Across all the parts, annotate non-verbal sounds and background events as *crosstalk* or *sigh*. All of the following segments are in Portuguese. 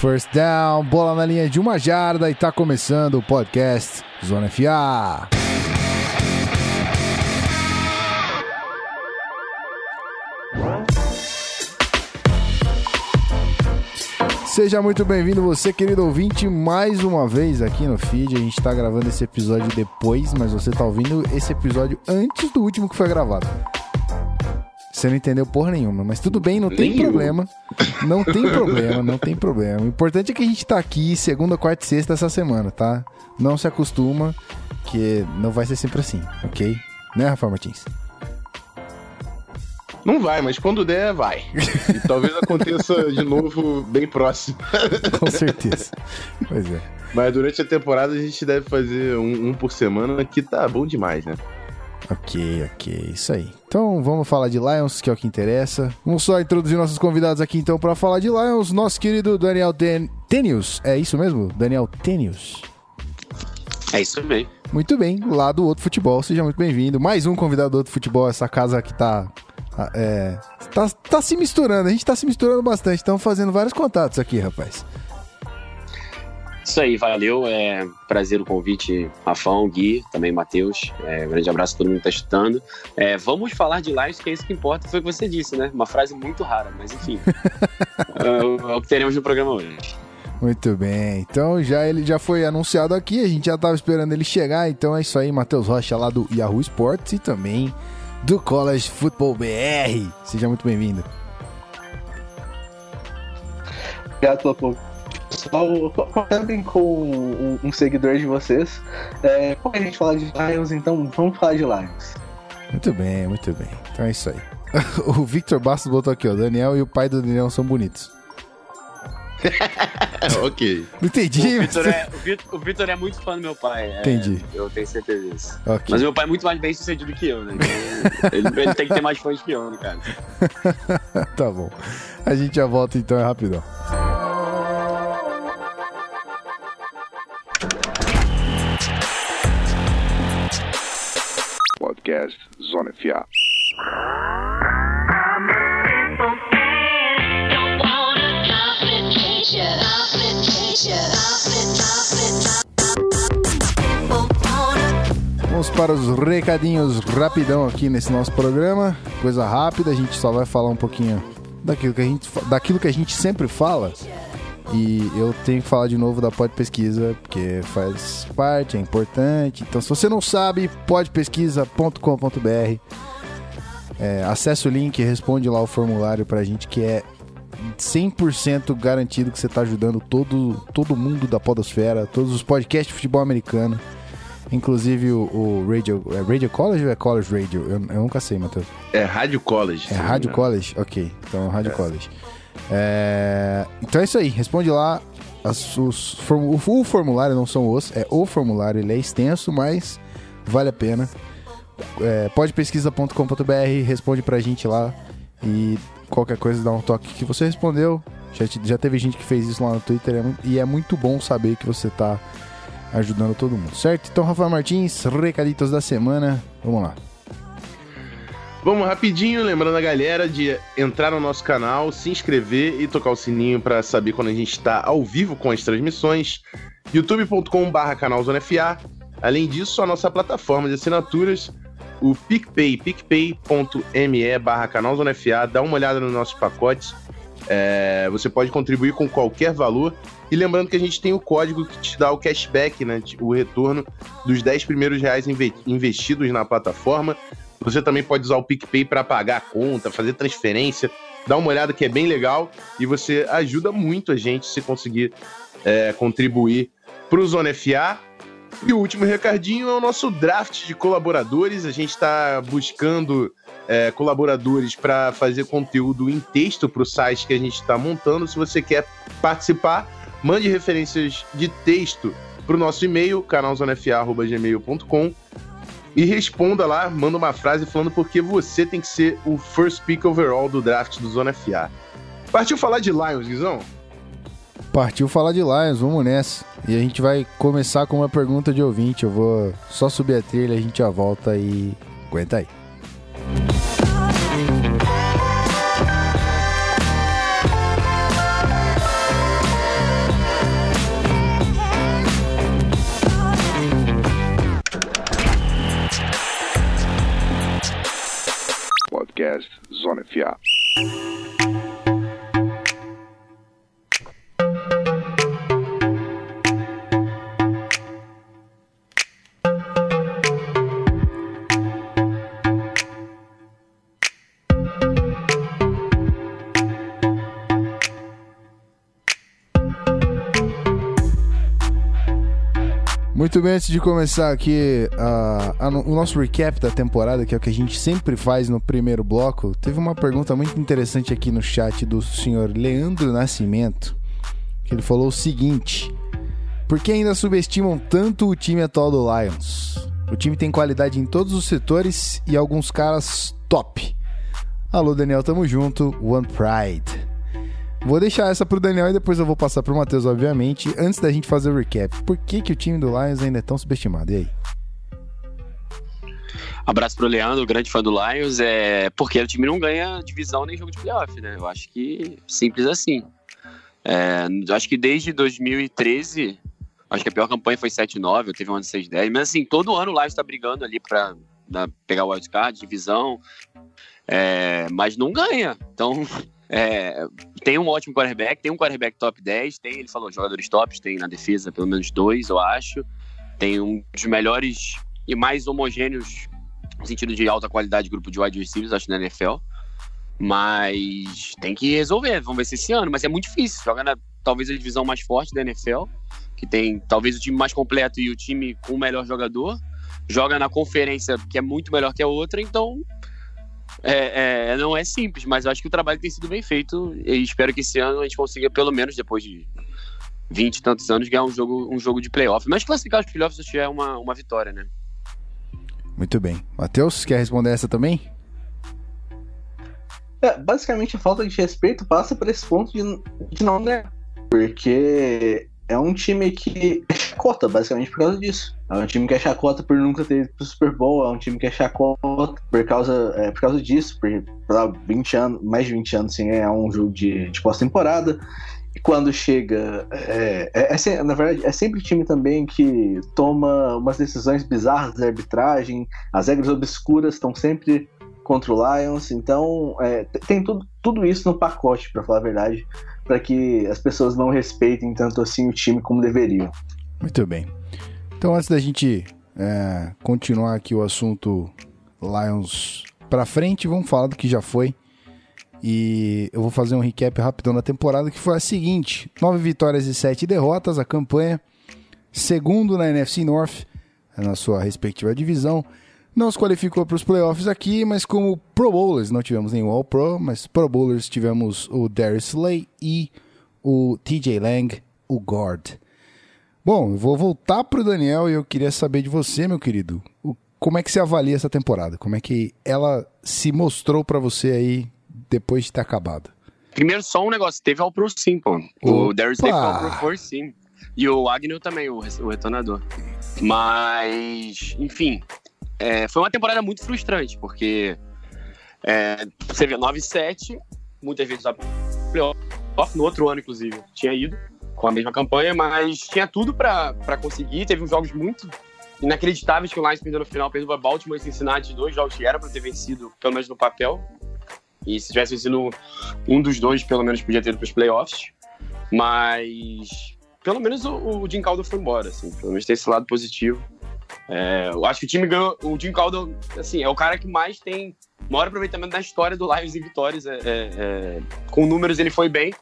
First down, bola na linha de uma jarda e tá começando o podcast Zona FA. Seja muito bem-vindo, você querido ouvinte, mais uma vez aqui no feed. A gente tá gravando esse episódio depois, mas você tá ouvindo esse episódio antes do último que foi gravado. Você não entendeu porra nenhuma, mas tudo bem, não tem Nenhum. problema. Não tem *laughs* problema, não tem problema. O importante é que a gente tá aqui segunda, quarta e sexta essa semana, tá? Não se acostuma, que não vai ser sempre assim, ok? Né, Rafa Martins? Não vai, mas quando der, vai. E talvez aconteça de novo bem próximo. *laughs* Com certeza. pois é. Mas durante a temporada a gente deve fazer um, um por semana, que tá bom demais, né? Ok, ok, isso aí. Então vamos falar de Lions, que é o que interessa. Vamos só introduzir nossos convidados aqui então para falar de Lions. Nosso querido Daniel Ten Tenius, é isso mesmo? Daniel Tenius. É isso mesmo. Muito bem, lá do Outro Futebol, seja muito bem-vindo. Mais um convidado do Outro Futebol, essa casa que tá, ah, é, tá. tá se misturando, a gente tá se misturando bastante, estamos fazendo vários contatos aqui, rapaz. Isso aí, valeu. É prazer o convite, Rafão, Gui, também Matheus. É, um grande abraço a todo mundo que tá escutando. É, vamos falar de Lions, que é isso que importa, foi o que você disse, né? Uma frase muito rara, mas enfim. *laughs* é, o- é o que teremos no programa hoje. Muito bem, então já ele já foi anunciado aqui, a gente já tava esperando ele chegar, então é isso aí, Matheus Rocha lá do Yahoo Sports e também do College Football BR. Seja muito bem-vindo. Obrigado pelo convite. Pessoal, comentem com um, um seguidor de vocês. É, como a gente fala de Lions, então vamos falar de Lions. Muito bem, muito bem. Então é isso aí. *laughs* o Victor Bastos botou aqui, ó, o Daniel e o pai do Daniel são bonitos. *laughs* ok. Não entendi, O mas... Vitor é, o Vitor- é muito fã do meu pai. é, Entendi. Eu tenho certeza disso. Ok. Mas meu pai é muito mais bem sucedido que eu, né? Ele, ele tem que ter mais fãs que eu, né, cara? *laughs* tá bom. A gente já volta então, é rapidão. Podcast Zona FA. Vamos para os recadinhos rapidão aqui nesse nosso programa. Coisa rápida, a gente só vai falar um pouquinho daquilo que a gente, daquilo que a gente sempre fala. E eu tenho que falar de novo da Pod Pesquisa, porque faz parte, é importante. Então, se você não sabe, podpesquisa.com.br. É, acesse o link, responde lá o formulário pra gente, que é 100% garantido que você tá ajudando todo, todo mundo da podosfera, todos os podcasts de futebol americano. Inclusive o, o Radio, é Radio College ou é College Radio? Eu, eu nunca sei, Matheus. É Rádio College. É Rádio. College? Ok, então é Rádio College. É, então é isso aí, responde lá. As- os o, formulário não são os, é o formulário, ele é extenso, mas vale a pena. É, podpesquisa.com.br, responde pra gente lá e qualquer coisa dá um toque que você respondeu. Já, já teve gente que fez isso lá no Twitter é e é muito bom saber que você tá ajudando todo mundo, certo? Então, Rafael Martins, recaditos da semana, vamos lá. Vamos rapidinho, lembrando a galera de entrar no nosso canal, se inscrever e tocar o sininho para saber quando a gente está ao vivo com as transmissões. youtube.com.br canal Zona FA. Além disso, a nossa plataforma de assinaturas, o PicPay, picpay.me barra canal Zona FA. Dá uma olhada nos nossos pacotes. É, você pode contribuir com qualquer valor. E lembrando que a gente tem o código que te dá o cashback, né, o retorno dos 10 primeiros reais inve- investidos na plataforma. Você também pode usar o PicPay para pagar a conta, fazer transferência. Dá uma olhada que é bem legal e você ajuda muito a gente se conseguir é, contribuir para o Zona FA. E o último recadinho é o nosso draft de colaboradores. A gente está buscando é, colaboradores para fazer conteúdo em texto para o site que a gente está montando. Se você quer participar, mande referências de texto para o nosso e-mail, canalzonefa.gmail.com e responda lá, manda uma frase falando porque você tem que ser o first pick overall do draft do Zona FA. Partiu falar de Lions, Guizão? Partiu falar de Lions, vamos nessa. E a gente vai começar com uma pergunta de ouvinte. Eu vou só subir a trilha, a gente já volta e aguenta aí. Sonne 4. Muito bem, antes de começar aqui a- a o nosso recap da temporada, que é o que a gente sempre faz no primeiro bloco, teve uma pergunta muito interessante aqui no chat do senhor Leandro Nascimento, que ele falou o seguinte: Por que ainda subestimam tanto o time atual do Lions? O time tem qualidade em todos os setores e alguns caras top. Alô, Daniel, tamo junto. One Pride. Vou deixar essa pro Daniel e depois eu vou passar pro Matheus, obviamente. Antes da gente fazer o recap, por que, que o time do Lions ainda é tão subestimado? E aí? Abraço pro Leandro, grande fã do Lions. É porque o time não ganha divisão nem jogo de playoff, né? Eu acho que simples assim. É, eu acho que desde 2013, acho que a pior campanha foi 7-9, teve um ano de 6-10, mas assim, todo ano o Lions tá brigando ali pra na- pegar o wildcard, divisão, é, mas não ganha. Então, *laughs* é, tem um ótimo quarterback, tem um quarterback top 10, tem, ele falou, jogadores tops, tem na defesa pelo menos dois, eu acho. Tem um dos melhores e mais homogêneos no sentido de alta qualidade de grupo de wide receivers, acho, na NFL. Mas tem que resolver, vamos ver se esse ano. Mas é muito difícil. Joga na talvez a divisão mais forte da NFL, que tem talvez o time mais completo e o time com o melhor jogador. Joga na conferência que é muito melhor que a outra, então é, é, não é simples, mas eu acho que o trabalho tem sido bem feito e espero que esse ano a gente consiga, pelo menos depois de 20 e tantos anos, ganhar um jogo, um jogo de playoff. Mas classificar os playoffs já é uma, uma vitória, né? Muito bem. Matheus, quer responder essa também? É, basicamente, a falta de respeito passa por esse ponto de, de não ganhar. Porque é um time que *laughs* chacota, basicamente, por causa disso. É um time que é chacota por nunca ter ido pro Super Bowl, é um time que é chacota por causa, é, por causa disso, por, por 20 anos, mais de 20 anos sem ganhar um jogo de, de pós-temporada. E quando chega. É, é, é na verdade, é sempre time também que toma umas decisões bizarras da arbitragem, as regras obscuras estão sempre contra o Lions, então é, tem tudo, tudo isso no pacote, pra falar a verdade, para que as pessoas não respeitem tanto assim o time como deveriam. Muito bem. Então, antes da gente é, continuar aqui o assunto Lions pra frente, vamos falar do que já foi. E eu vou fazer um recap rapidão da temporada, que foi a seguinte: nove vitórias e sete derrotas, a campanha. Segundo na NFC North, na sua respectiva divisão. Não se qualificou para os playoffs aqui, mas como Pro Bowlers, não tivemos nenhum All Pro, mas Pro Bowlers tivemos o Darius Slay e o TJ Lang, o guard. Bom, eu vou voltar pro Daniel e eu queria saber de você, meu querido. o- como é que você avalia essa temporada? Como é que ela se mostrou pra você aí depois de ter acabado? Primeiro, só um negócio: teve ao Pro Sim, pô. Opa! O Darius foi ao Pro For Sim. E o Agnew também, o, o retornador. Mas, enfim, é, foi uma temporada muito frustrante, porque é, você vê 9-7, muitas vezes a playoff, no outro ano, inclusive, tinha ido com a mesma campanha, mas tinha tudo pra conseguir. Teve uns jogos muito inacreditáveis que o Lions perdeu no final, perdeu pra Baltimore e Cincinnati, dois jogos que era pra ter vencido, pelo menos no papel. E se tivesse vencido um dos dois, pelo menos, podia ter ido pros playoffs. Mas pelo menos o, o Jim Caldwell foi embora, assim, pelo menos tem esse lado positivo. É, eu acho que o time ganhou. O Jim Caldwell, assim, é o cara que mais tem maior aproveitamento da história do Lions em vitórias. É, é, é, com números ele foi bem,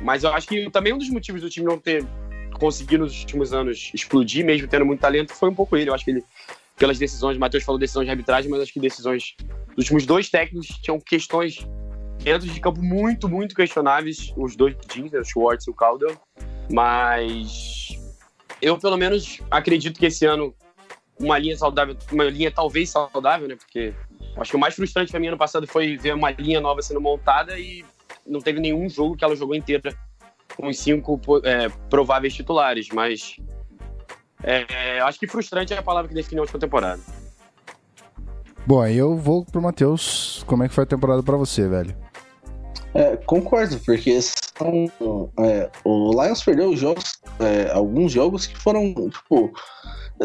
mas eu acho que também um dos motivos do time não ter conseguido nos últimos anos explodir, mesmo tendo muito talento, foi um pouco ele. Eu acho que ele, pelas decisões, o Matheus falou decisões de arbitragem, mas acho que decisões dos últimos dois técnicos tinham questões dentro de campo muito, muito questionáveis, os dois teams, né, o Schwartz e o Caldwell. Mas eu, pelo menos, acredito que esse ano uma linha saudável, uma linha talvez saudável, né? Porque acho que o mais frustrante pra mim ano passado foi ver uma linha nova sendo montada e não teve nenhum jogo que ela jogou inteira com os cinco é, prováveis titulares. Mas é, acho que frustrante é a palavra que define a última temporada. Bom, aí eu vou pro Matheus. Como é que foi a temporada pra você, velho? É, concordo, porque são, é, o Lions perdeu jogos, é, alguns jogos que foram, tipo,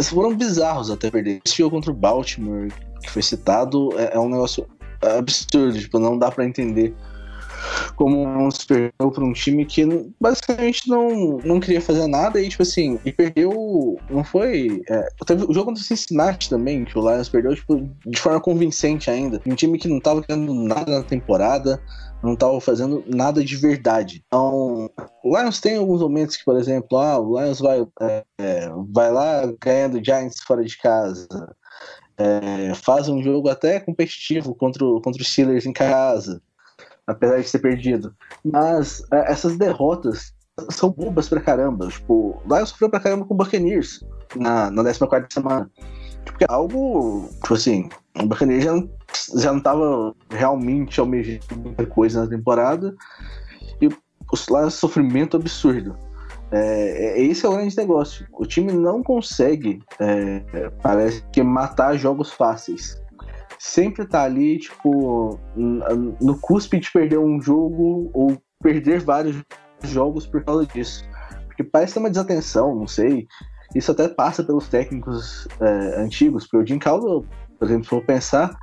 foram bizarros até perder. Esse jogo contra o Baltimore, que foi citado, é, é um negócio absurdo, tipo, não dá pra entender como se perdeu pra um time que basicamente não, não queria fazer nada e, tipo assim, e perdeu. Não foi. É, teve o jogo contra o Cincinnati também, que o Lions perdeu, tipo, de forma convincente ainda. Um time que não tava ganhando nada na temporada, não tava fazendo nada de verdade. Então, o Lions tem alguns momentos que, por exemplo, ah, o Lions vai, é, é, vai lá ganhando Giants fora de casa. É, faz um jogo até competitivo contra, contra os Steelers em casa, apesar de ser perdido. Mas é, essas derrotas são bobas pra caramba. Tipo, Lions sofreu pra caramba com o Buccaneers na, na 14 semana. Tipo, é algo, tipo assim, o Buccaneers já não, já não tava realmente almejando muita coisa na temporada. E os Lions sofrimento absurdo. É, é- esse é o grande negócio. O time não consegue, é, é, parece que, matar jogos fáceis. Sempre tá ali, tipo, no cuspe de perder um jogo ou perder vários jogos por causa disso. Porque parece uma desatenção, não sei. Isso até passa pelos técnicos é, antigos, porque o Jim Caldwell, por exemplo, se for pensar,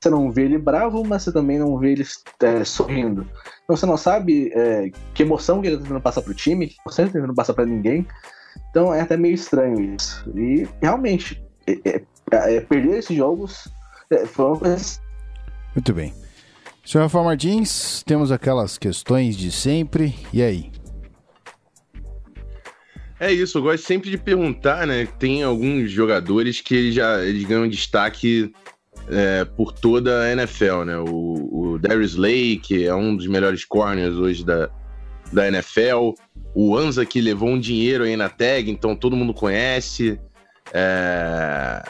você não vê ele bravo, mas você também não vê ele é, sorrindo. Então você não sabe é, que emoção que ele tá tentando passar pro time, que você não tá tentando passar pra ninguém. Então é até meio estranho isso. E realmente, é- é- é, perder esses jogos Muito bem. Senhor Rafael Martins, temos aquelas questões de sempre. E aí? É isso, eu gosto sempre de perguntar, né? Tem alguns jogadores que eles já eles ganham destaque é, por toda a NFL, né? O, o Darius Slay, que é um dos melhores corners hoje da, da NFL. O Anza, que levou um dinheiro aí na tag, então todo mundo conhece. É,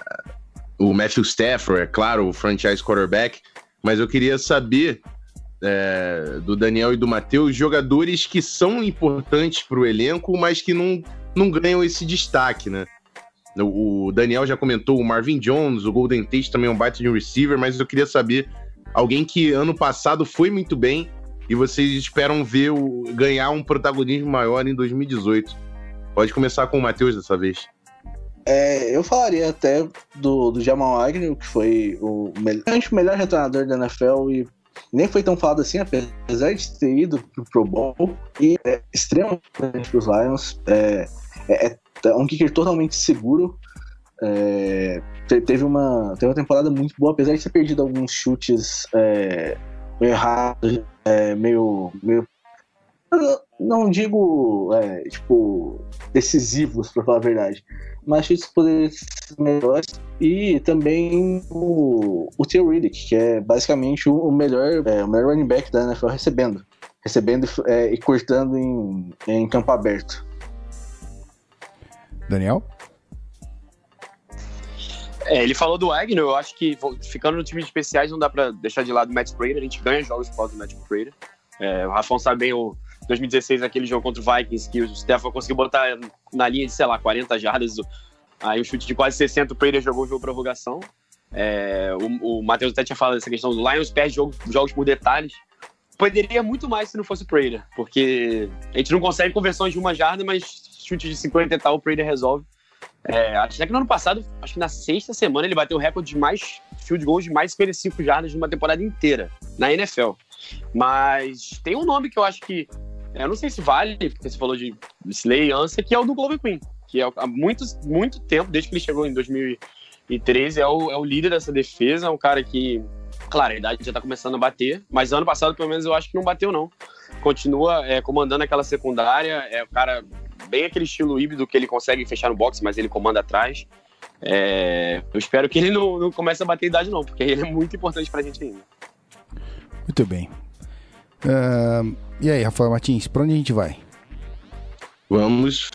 O Matthew Stafford, é claro, o franchise quarterback. Mas eu queria saber é, do Daniel e do Matheus, jogadores que são importantes para o elenco, mas que não, não ganham esse destaque, né? O Daniel já comentou o Marvin Jones, o Golden Tate também é um baita de um receiver, mas eu queria saber alguém que ano passado foi muito bem e vocês esperam ver o, ganhar um protagonismo maior em 2018. Pode começar com o Matheus dessa vez. É, eu falaria até do, do Jamal Agnew, que foi o, mel- acho, o melhor retornador da NFL e nem foi tão falado assim, apesar de ter ido pro Pro Bowl. E é extremamente importante pros Lions. É, é, é um kicker totalmente seguro. É, te- teve, uma, teve uma temporada muito boa, apesar de ter perdido alguns chutes é, errados, é, meio, meio. Eu Não, digo, é, tipo, decisivos, pra falar a verdade mas chutes poderiam ser melhores. E também o, o Theo Riddick, que é basicamente o, o melhor, é, o melhor running back da NFL recebendo. Recebendo é, e cortando em, em campo aberto. Daniel? É, ele falou do Agnew, eu acho que ficando no time de especiais não dá pra deixar de lado o Matt Prater, a gente ganha jogos por causa do Matt Prater. É, o Rafão sabe bem o 2016, aquele jogo contra o Vikings, que o Stefan conseguiu botar na linha de, sei lá, 40 jardas, aí um chute de quase 60, o Prater jogou o jogo prorrogação. É, o, o Matheus até tinha falado dessa questão do Lions perde jogo- jogos por detalhes. Poderia muito mais se não fosse o Prater, porque a gente não consegue conversões de uma jarda, mas chute de 50 e tal, o Prater resolve. É, até que no ano passado, acho que na sexta semana, ele bateu o recorde de mais field goals de mais 55 jardas de uma temporada inteira na NFL. Mas tem um nome que eu acho que. Eu não sei se vale, porque você falou de Slay Ansa, que é o do Glover Queen. Que é há muito, muito tempo, desde que ele chegou em 2013, é o, é o líder dessa defesa. É um cara que, claro, a idade já tá começando a bater, mas ano passado, pelo menos, eu acho que não bateu, não. Continua é, comandando aquela secundária, é o cara bem aquele estilo híbrido que ele consegue fechar no box, mas ele comanda atrás. É, eu espero que ele não, não comece a bater idade, não, porque ele é muito importante pra gente ainda. Muito bem. Ahn, e aí, Rafael Martins, pra onde a gente vai? Vamos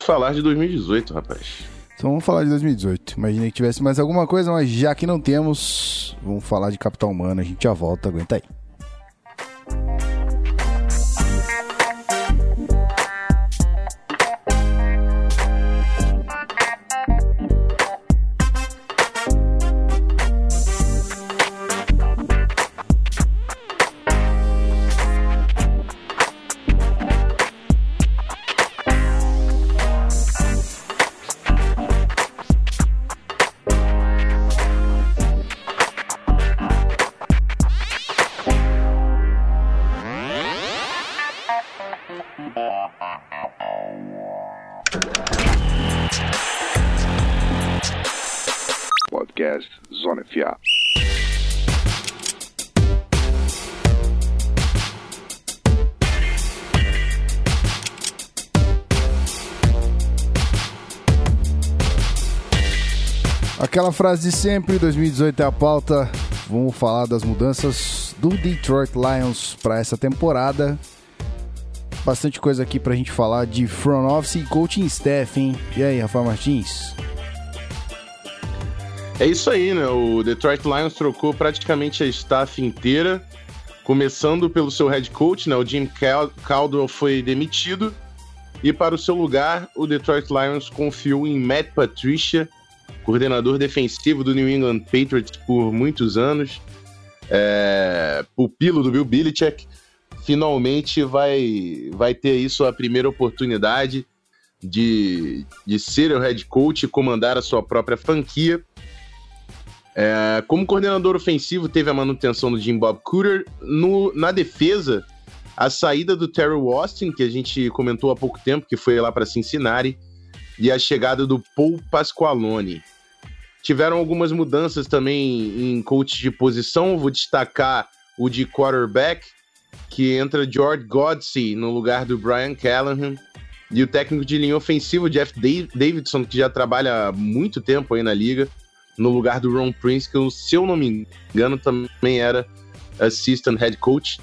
falar de 2018, rapaz. Então vamos falar de 2018. Imaginei que tivesse mais alguma coisa, mas já que não temos, vamos falar de Capital Humano. A gente já volta, aguenta aí. Frase de sempre, 2018 é a pauta. Vamos falar das mudanças do Detroit Lions para essa temporada. Bastante coisa aqui pra gente falar de front office e coaching staff, hein? E aí, Rafael Martins? É isso aí, né? O Detroit Lions trocou praticamente a staff inteira, começando pelo seu head coach, né? O Jim Cal- Caldwell foi demitido e para o seu lugar, o Detroit Lions confiou em Matt Patricia, coordenador defensivo do New England Patriots por muitos anos, é, pupilo do Bill Belichick. Finalmente vai, vai ter aí sua primeira oportunidade de, de ser o head coach e comandar a sua própria franquia. É, como coordenador ofensivo, teve a manutenção do Jim Bob Cooter. No, na defesa, a saída do Terry Austin, que a gente comentou há pouco tempo, que foi lá para Cincinnati, e a chegada do Paul Pasqualone. Tiveram algumas mudanças também em coach de posição. Vou destacar o de quarterback, que entra George Godsey no lugar do Brian Callahan. E o técnico de linha ofensiva, Jeff Da- Davidson, que já trabalha há muito tempo aí na liga, no lugar do Ron Prince, que, se eu não me engano, também era assistant head coach.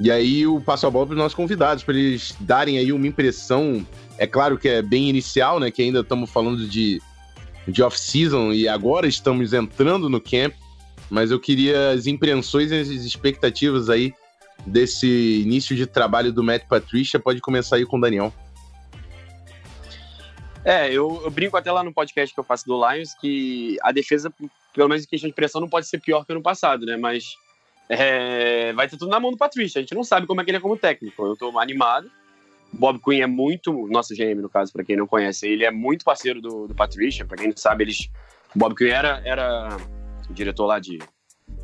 E aí eu passo a bola para os nossos convidados, para eles darem aí uma impressão. É claro que é bem inicial, né? Que ainda estamos falando de, de off-season e agora estamos entrando no camp. Mas eu queria as impressões e as expectativas aí desse início de trabalho do Matt Patricia. Pode começar aí com o Daniel. É, eu, eu brinco até lá no podcast que eu faço do Lions que a defesa, pelo menos em questão de pressão, não pode ser pior que ano passado, né? Mas é, vai ter tudo na mão do Patrícia. A gente não sabe como é que ele é como técnico. Eu tô animado. Bob Quinn é muito, nosso GM no caso, para quem não conhece, ele é muito parceiro do, do Patrícia. Para quem não sabe, eles, Bob Quinn era, era diretor lá de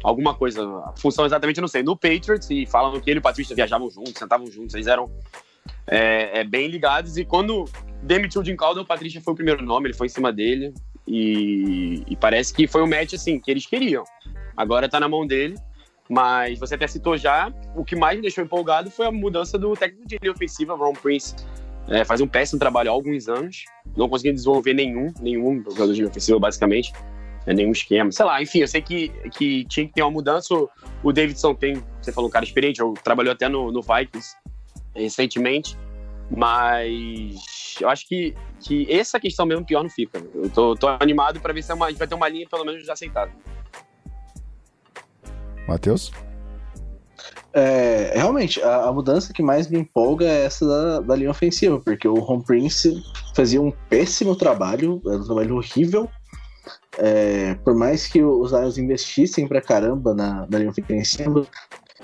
alguma coisa, a função exatamente eu não sei, no Patriots e falam que ele e o Patrícia viajavam juntos, sentavam juntos, eles eram é, é, bem ligados. E quando demitiu o Jim Caldwell, o Patrícia foi o primeiro nome, ele foi em cima dele. E, e parece que foi o match assim que eles queriam. Agora tá na mão dele. Mas você até citou já, o que mais me deixou empolgado foi a mudança do técnico de linha ofensiva, Ron Prince. É, faz um péssimo trabalho há alguns anos. Não conseguiu desenvolver nenhum, nenhum jogador de linha ofensiva, basicamente. É, nenhum esquema. Sei lá, enfim, eu sei que, que tinha que ter uma mudança. O, Davidson tem, você falou, um cara experiente, eu trabalhou até no, no Vikings recentemente. Mas eu acho que, que essa questão mesmo pior não fica. Eu tô, tô animado para ver se é uma- a gente vai ter uma linha pelo menos aceitável. Matheus? É, realmente, a, a mudança que mais me empolga é essa da, da linha ofensiva, porque o Home Prince fazia um péssimo trabalho, era um trabalho horrível. É, por mais que os Lions investissem pra caramba na, na linha ofensiva,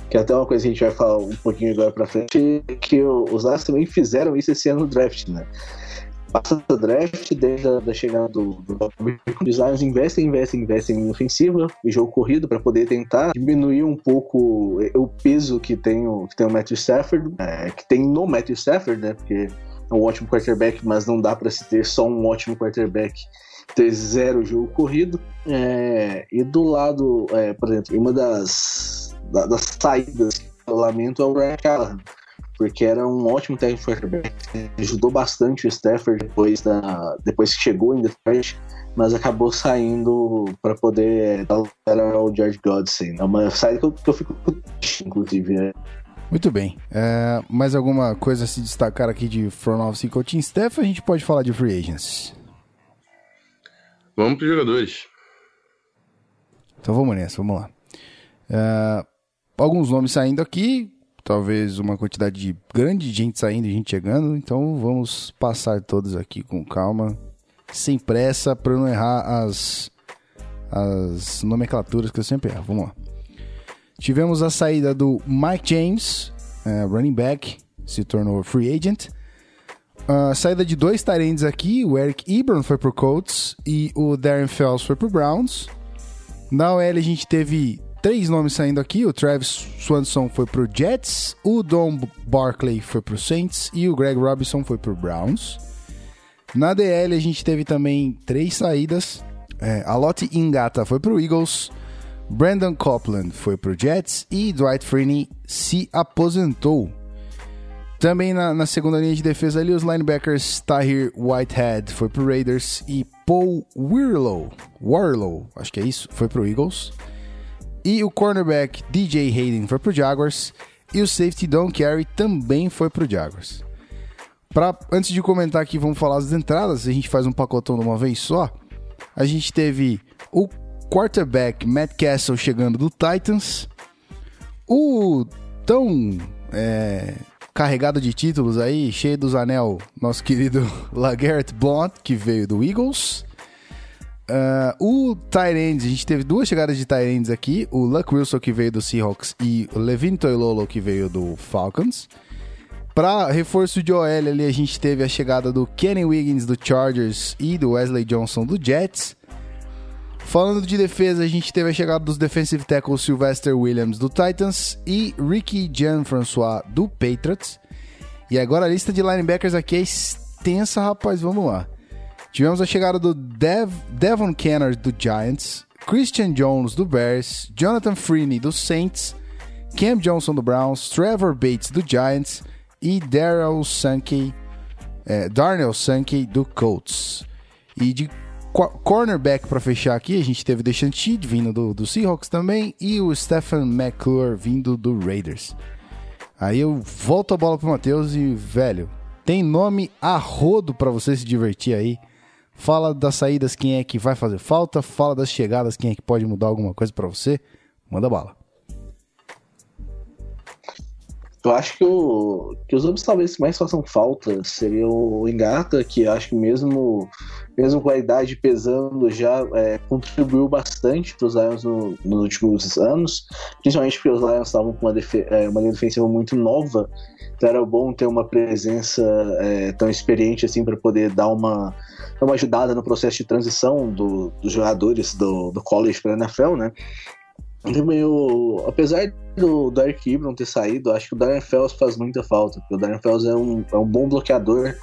que é até uma coisa que a gente vai falar um pouquinho agora pra frente, que o- os Lions também fizeram isso esse ano no draft, né? Passa o draft, desde a da chegada do, do Lions investem, investem, investem em ofensiva e jogo corrido para poder tentar diminuir um pouco o peso que tem o, que tem o Matthew Stafford, é, que tem no Matthew Stafford, né? Porque é um ótimo quarterback, mas não dá para se ter só um ótimo quarterback ter zero jogo corrido. É, e do lado, é, por exemplo, uma das, da- das saídas que eu lamento é o Brian Callahan. Porque era um ótimo técnico de quarterback, ajudou bastante o Stafford depois, da, depois que chegou em Detroit, mas acabou saindo para poder dar lugar ao George Godsey. É uma saída que eu, que eu fico inclusive. né? Muito bem. É, mais alguma coisa a se destacar aqui de front office e coaching staff? A gente pode falar de free agents. Vamos para os jogadores. Então vamos nessa, vamos lá. É, alguns nomes saindo aqui, talvez uma quantidade de grande gente saindo e gente chegando, então vamos passar todos aqui com calma, sem pressa, para não errar as, as nomenclaturas que eu sempre erro. Vamos lá. Tivemos a saída do Mike James, é, running back, se tornou free agent. A saída de dois Tyrants aqui, o Eric Ebron foi pro Colts e o Darren Fells foi pro Browns. Na OL a gente teve três nomes saindo aqui. O Travis Swanson foi pro Jets, o Don Barkley foi pro Saints e o Greg Robinson foi pro Browns. Na DL a gente teve também três saídas. É, Alote Ingata foi pro Eagles, Brandon Copeland foi pro Jets e Dwight Freeney se aposentou. Também na, na segunda linha de defesa ali, os linebackers Tahir Whitehead foi pro Raiders e Paul Wirlow, Warlow, acho que é isso, foi pro Eagles. E o cornerback DJ Hayden foi pro Jaguars e o safety Don Carey também foi pro Jaguars. Pra, antes de comentar aqui, vamos falar as entradas, a gente faz um pacotão de uma vez só. A gente teve o quarterback Matt Castle chegando do Titans, o tão é, carregado de títulos aí, cheio dos anel, nosso querido *laughs* LaGarrette Blount, que veio do Eagles. Ah, o Tyrands, a gente teve duas chegadas de Tyrands aqui, o Luck Wilson que veio do Seahawks e o Levin Toilolo que veio do Falcons. Para reforço de OL ali, a gente teve a chegada do Kenny Wiggins do Chargers e do Wesley Johnson do Jets. Falando de defesa, a gente teve a chegada dos defensive tackles Sylvester Williams do Titans e Ricky Jean-François do Patriots. E agora a lista de linebackers aqui é extensa, rapaz, vamos lá. Tivemos a chegada do Dev, Devon Kennard do Giants, Christian Jones do Bears, Jonathan Freeney do Saints, Cam Johnson do Browns, Trevor Bates do Giants e Daryl Sankey, é, Darnell Sankey do Colts. E de co- cornerback para fechar aqui, a gente teve o Deshaun Sheed vindo do, do Seahawks também e o Stephen McClure vindo do Raiders. Aí eu volto a bola pro Matheus e, velho, tem nome a rodo pra você se divertir aí. Fala das saídas, quem é que vai fazer falta. Fala das chegadas, quem é que pode mudar alguma coisa pra você. Manda bala. Eu acho que, o, que os homens talvez mais façam falta seria o Engata, que acho que mesmo, mesmo com a idade pesando, já é, contribuiu bastante para os Lions no- nos últimos anos, principalmente porque os Lions estavam com uma, é, uma linha defensiva muito nova, então era bom ter uma presença é, tão experiente assim para poder dar uma, dar uma ajudada no processo de transição do- dos jogadores do, do college para NFL, né? Também o, apesar do, do Eric Ibram ter saído, acho que o Darren Fells faz muita falta, porque o Darren Fells é um, é um bom bloqueador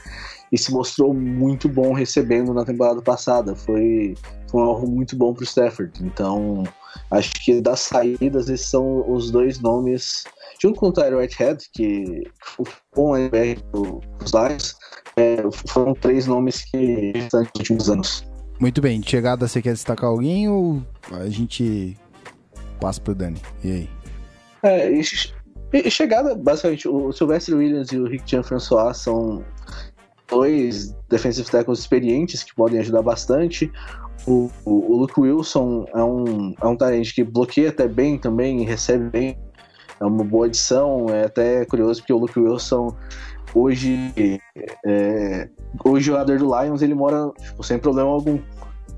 e se mostrou muito bom recebendo na temporada passada. Foi, foi um alvo muito bom para o Stafford. Então, acho que das saídas, esses são os dois nomes, junto com o Tyler Whitehead, que foi bom linebacker dos Lions, é, foram três nomes que estão nos últimos anos. Muito bem, de chegada você quer destacar alguém ou a gente passa pro Dani? E aí? É, e, che- chegada, basicamente, o Sylvester Williams e o Rick Jean-François são dois defensive tackles experientes que podem ajudar bastante. O, o, o Luke Wilson é um, é um talento que bloqueia até bem também recebe bem. É uma boa adição. É até curioso porque o Luke Wilson hoje, é, o jogador do Lions, ele mora tipo, sem problema algum.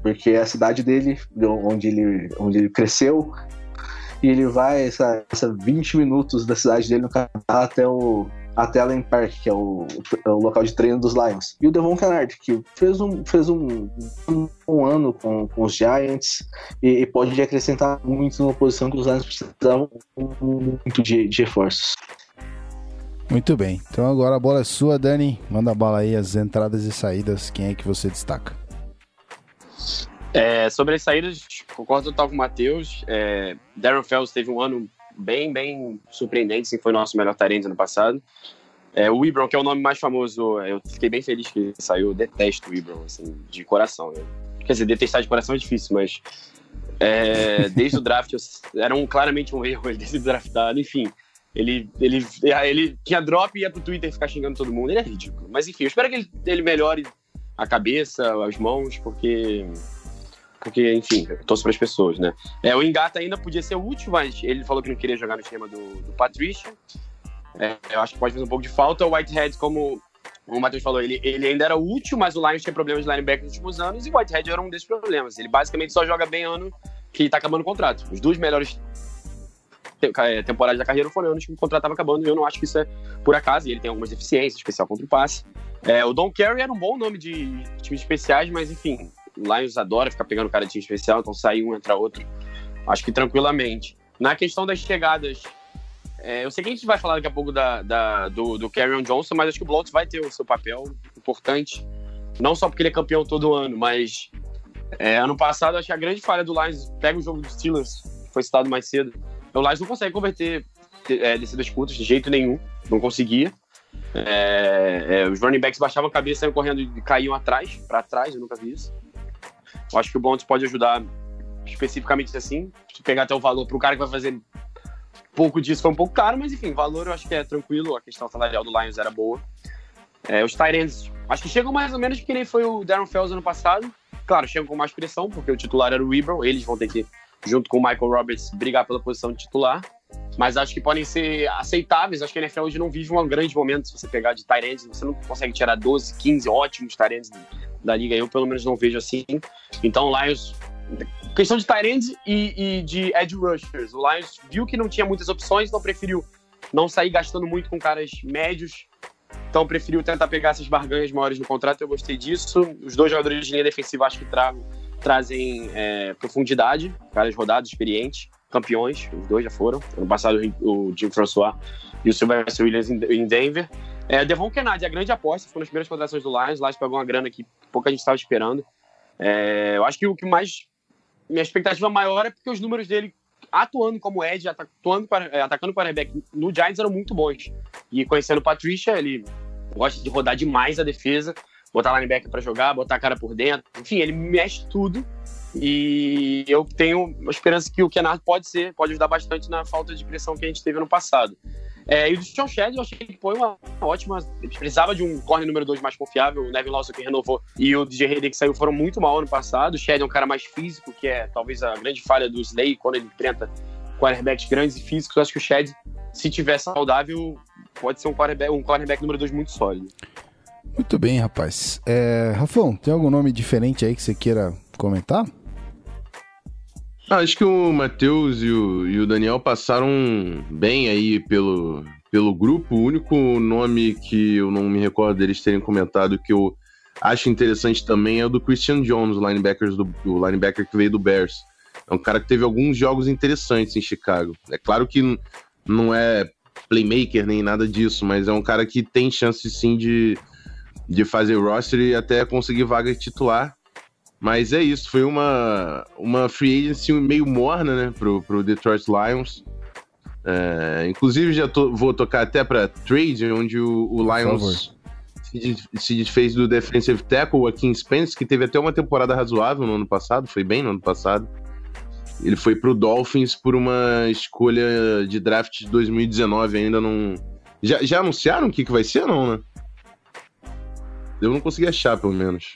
Porque é a cidade dele, onde ele, onde ele cresceu, e ele vai essa, essa 20 minutos da cidade dele no Canadá até o até Allen Park, que é o, é o local de treino dos Lions. E o Devon Kennard, que fez um, fez um, um, um ano com, com os Giants e, e pode acrescentar muito numa posição que os Lions precisavam muito de, de reforços. Muito bem, então agora a bola é sua, Dani. Manda bala aí as entradas e saídas, quem é que você destaca? É, sobre as saídas, concordo total com o Matheus. É, Darren Fells teve um ano bem, bem surpreendente, foi nosso melhor talento ano passado. É, o Ibram, que é o nome mais famoso, eu fiquei bem feliz que ele saiu. Eu detesto o Ibram, assim, de coração. Né? Quer dizer, detestar de coração é difícil, mas é, desde o draft eu- era um, claramente um erro ele ter sido draftado. Enfim, ele, ele, ele tinha drop e ia pro Twitter ficar xingando todo mundo. Ele é ridículo. Mas enfim, eu espero que ele, ele melhore a cabeça, as mãos, porque porque, enfim, torço para as pessoas, né? É, o Engata ainda podia ser útil, mas ele falou que não queria jogar no esquema do, do Patrícia. É, eu acho que pode fazer um pouco de falta. O Whitehead, como o Matheus falou, ele, ele ainda era útil, mas o Lions tinha problemas de linebacker nos últimos anos e o Whitehead era um desses problemas. Ele basicamente só joga bem ano que tá acabando o contrato. Os dois melhores é, temporadas da carreira foram anos que o contrato tava acabando e eu não acho que isso é por acaso. E ele tem algumas deficiências, especial contra o passe. É, o Don Carey era um bom nome de times especiais, mas enfim, o Lions adora ficar pegando cara de time especial, então sai um, entra outro. Acho que tranquilamente. Na questão das chegadas, é, eu sei que a gente vai falar daqui a pouco da, da- do, do Carrion Johnson, mas acho que o Blount vai ter o seu papel importante. Não só porque ele é campeão todo ano, mas É, ano passado, acho que a grande falha do Lions, pega o jogo dos Steelers, foi citado mais cedo, o Lions não consegue converter é, descidas curtas de jeito nenhum, não conseguia. É, é, os running backs baixavam a cabeça, saiam correndo e caíam atrás, para trás, eu nunca vi isso. Eu acho que o Bonds pode ajudar especificamente assim, se pegar até o valor para o cara que vai fazer pouco disso foi um pouco caro, mas enfim, valor eu acho que é tranquilo, a questão salarial do Lions era boa. É, os Tyrants, acho que chegam mais ou menos que nem foi o Darren Fells ano passado. Claro, chegam com mais pressão, porque o titular era o Weber, eles vão ter que, junto com o Michael Roberts, brigar pela posição de titular. Mas acho que podem ser aceitáveis. Acho que a NFL hoje não vive um grande momento se você pegar de Tyrants. Você não consegue tirar 12, 15 ótimos Tyrants da liga. Eu, pelo menos, não vejo assim. Então, o Lions questão de Tyrants e, e, de edge rushers. O Lions viu que não tinha muitas opções, então preferiu não sair gastando muito com caras médios. Então preferiu tentar pegar essas barganhas maiores no contrato. Eu gostei disso. Os dois jogadores de linha defensiva acho que tra trazem é, profundidade, caras rodados, experientes, campeões. Os dois já foram. Ano passado o Jim François e o Sylvester Williams em Denver. É, Devon Kennedy, a grande aposta, foi nas primeiras contratações do Lions. O Lions pagou uma grana que pouca gente estava esperando. É, eu acho que o que mais minha expectativa maior é porque os números dele atuando como Ed, atuando para, é, atacando o quarterback no Giants eram muito bons. E conhecendo o Patricia, ele gosta de rodar demais a defesa, botar linebacker para jogar, botar a cara por dentro. Enfim, ele mexe tudo. E eu tenho uma esperança que o Kennard pode ser, pode ajudar bastante na falta de pressão que a gente teve no passado. É, e o John Shed, eu achei que foi uma ótima. Precisava de um corner número 2 mais confiável. O Nevin Lawson que renovou e o DJ Hayden que saiu foram muito mal ano passado. O Shed é um cara mais físico, que é talvez a grande falha do Slay quando ele enfrenta quarterbacks grandes e físicos. Eu acho que o Shed, se tiver saudável, pode ser um cornerback, um cornerback número 2 muito sólido. Muito bem, rapaz. É, Rafão, tem algum nome diferente aí que você queira comentar? Ah, acho que o Matheus e o, e o Daniel passaram bem aí pelo, pelo grupo. O único nome que eu não me recordo deles terem comentado que eu acho interessante também é o do Christian Jones, o, linebackers do, o linebacker que veio do Bears. É um cara que teve alguns jogos interessantes em Chicago. É claro que não é playmaker nem nada disso, mas é um cara que tem chance sim de, de fazer roster e até conseguir vaga titular. Mas é isso, foi uma, uma free agency meio morna, né, pro, pro Detroit Lions. É, inclusive, já to, vou tocar até para trade, onde o, o Lions se, se desfez do defensive tackle, o Akin Spence, que teve até uma temporada razoável no ano passado, foi bem no ano passado. Ele foi pro Dolphins por uma escolha de draft de 2019, ainda não. Já, já anunciaram o que, que vai ser, não, né? Eu não consegui achar, pelo menos.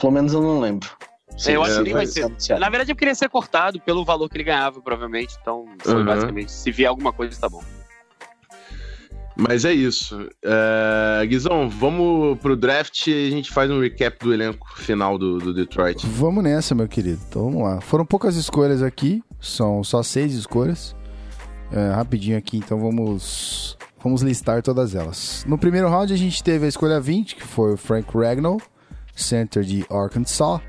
Pelo menos eu não lembro. Sim, eu acho é, que nem vai ser. anunciado. Na verdade, eu queria ser cortado pelo valor que ele ganhava, provavelmente. Então, Uhum. basicamente, se vier alguma coisa, tá bom. Mas é isso. É, Guizão, vamos pro draft e a gente faz um recap do elenco final do, do Detroit. Vamos nessa, meu querido. Então vamos lá. Foram poucas escolhas aqui, são só seis escolhas. É, rapidinho aqui, então vamos, vamos listar todas elas. No primeiro round a gente teve a escolha 20, que foi o Frank Ragnall, center de Arkansas.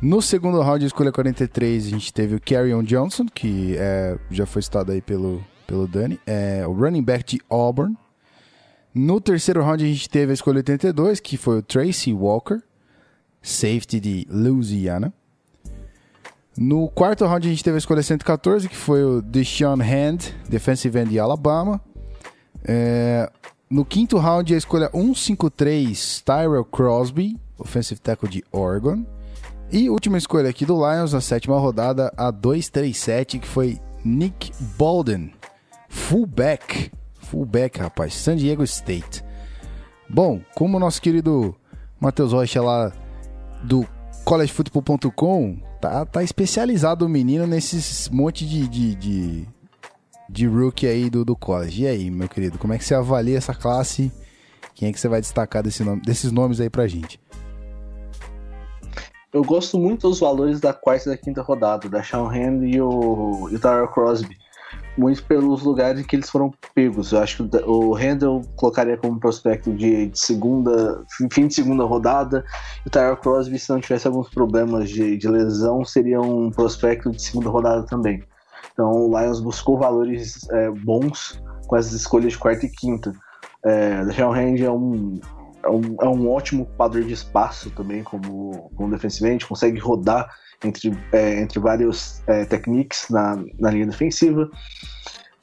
No segundo round, a escolha 43, a gente teve o Carrion Johnson, que é, já foi citado aí pelo, pelo Dani, é o running back de Auburn. No terceiro round, a gente teve a escolha 82, que foi o Tracy Walker, safety de Louisiana. No quarto round, a gente teve a escolha 114, que foi o Deshaun Hand, defensive end de Alabama. É, no quinto round, a escolha 153, Tyrell Crosby, offensive tackle de Oregon. E última escolha aqui do Lions, na sétima rodada, a 237, que foi Nick Bolden, fullback. Fullback, rapaz, San Diego State. Bom, como o nosso querido Matheus Rocha lá do collegefootball.com tá, tá especializado o menino nesses monte de, de, de, de rookie aí do, do college. E aí, meu querido, como é que você avalia essa classe? Quem é que você vai destacar desse nome, desses nomes aí pra gente? Eu gosto muito dos valores da quarta e da quinta rodada, da Sean Hand e o, o Tyler Crosby. Muito pelos lugares em que eles foram pegos. Eu acho que o Hand eu colocaria como prospecto de, de segunda, fim de segunda rodada. E o Tyler Crosby, se não tivesse alguns problemas de, de lesão, seria um prospecto de segunda rodada também. Então o Lions buscou valores é, bons com essas escolhas de quarta e quinta. É, Sean Hand é um, é um, é um ótimo ocupador de espaço também como, como defensivamente, consegue rodar entre, é, entre vários é, techniques na, na linha defensiva.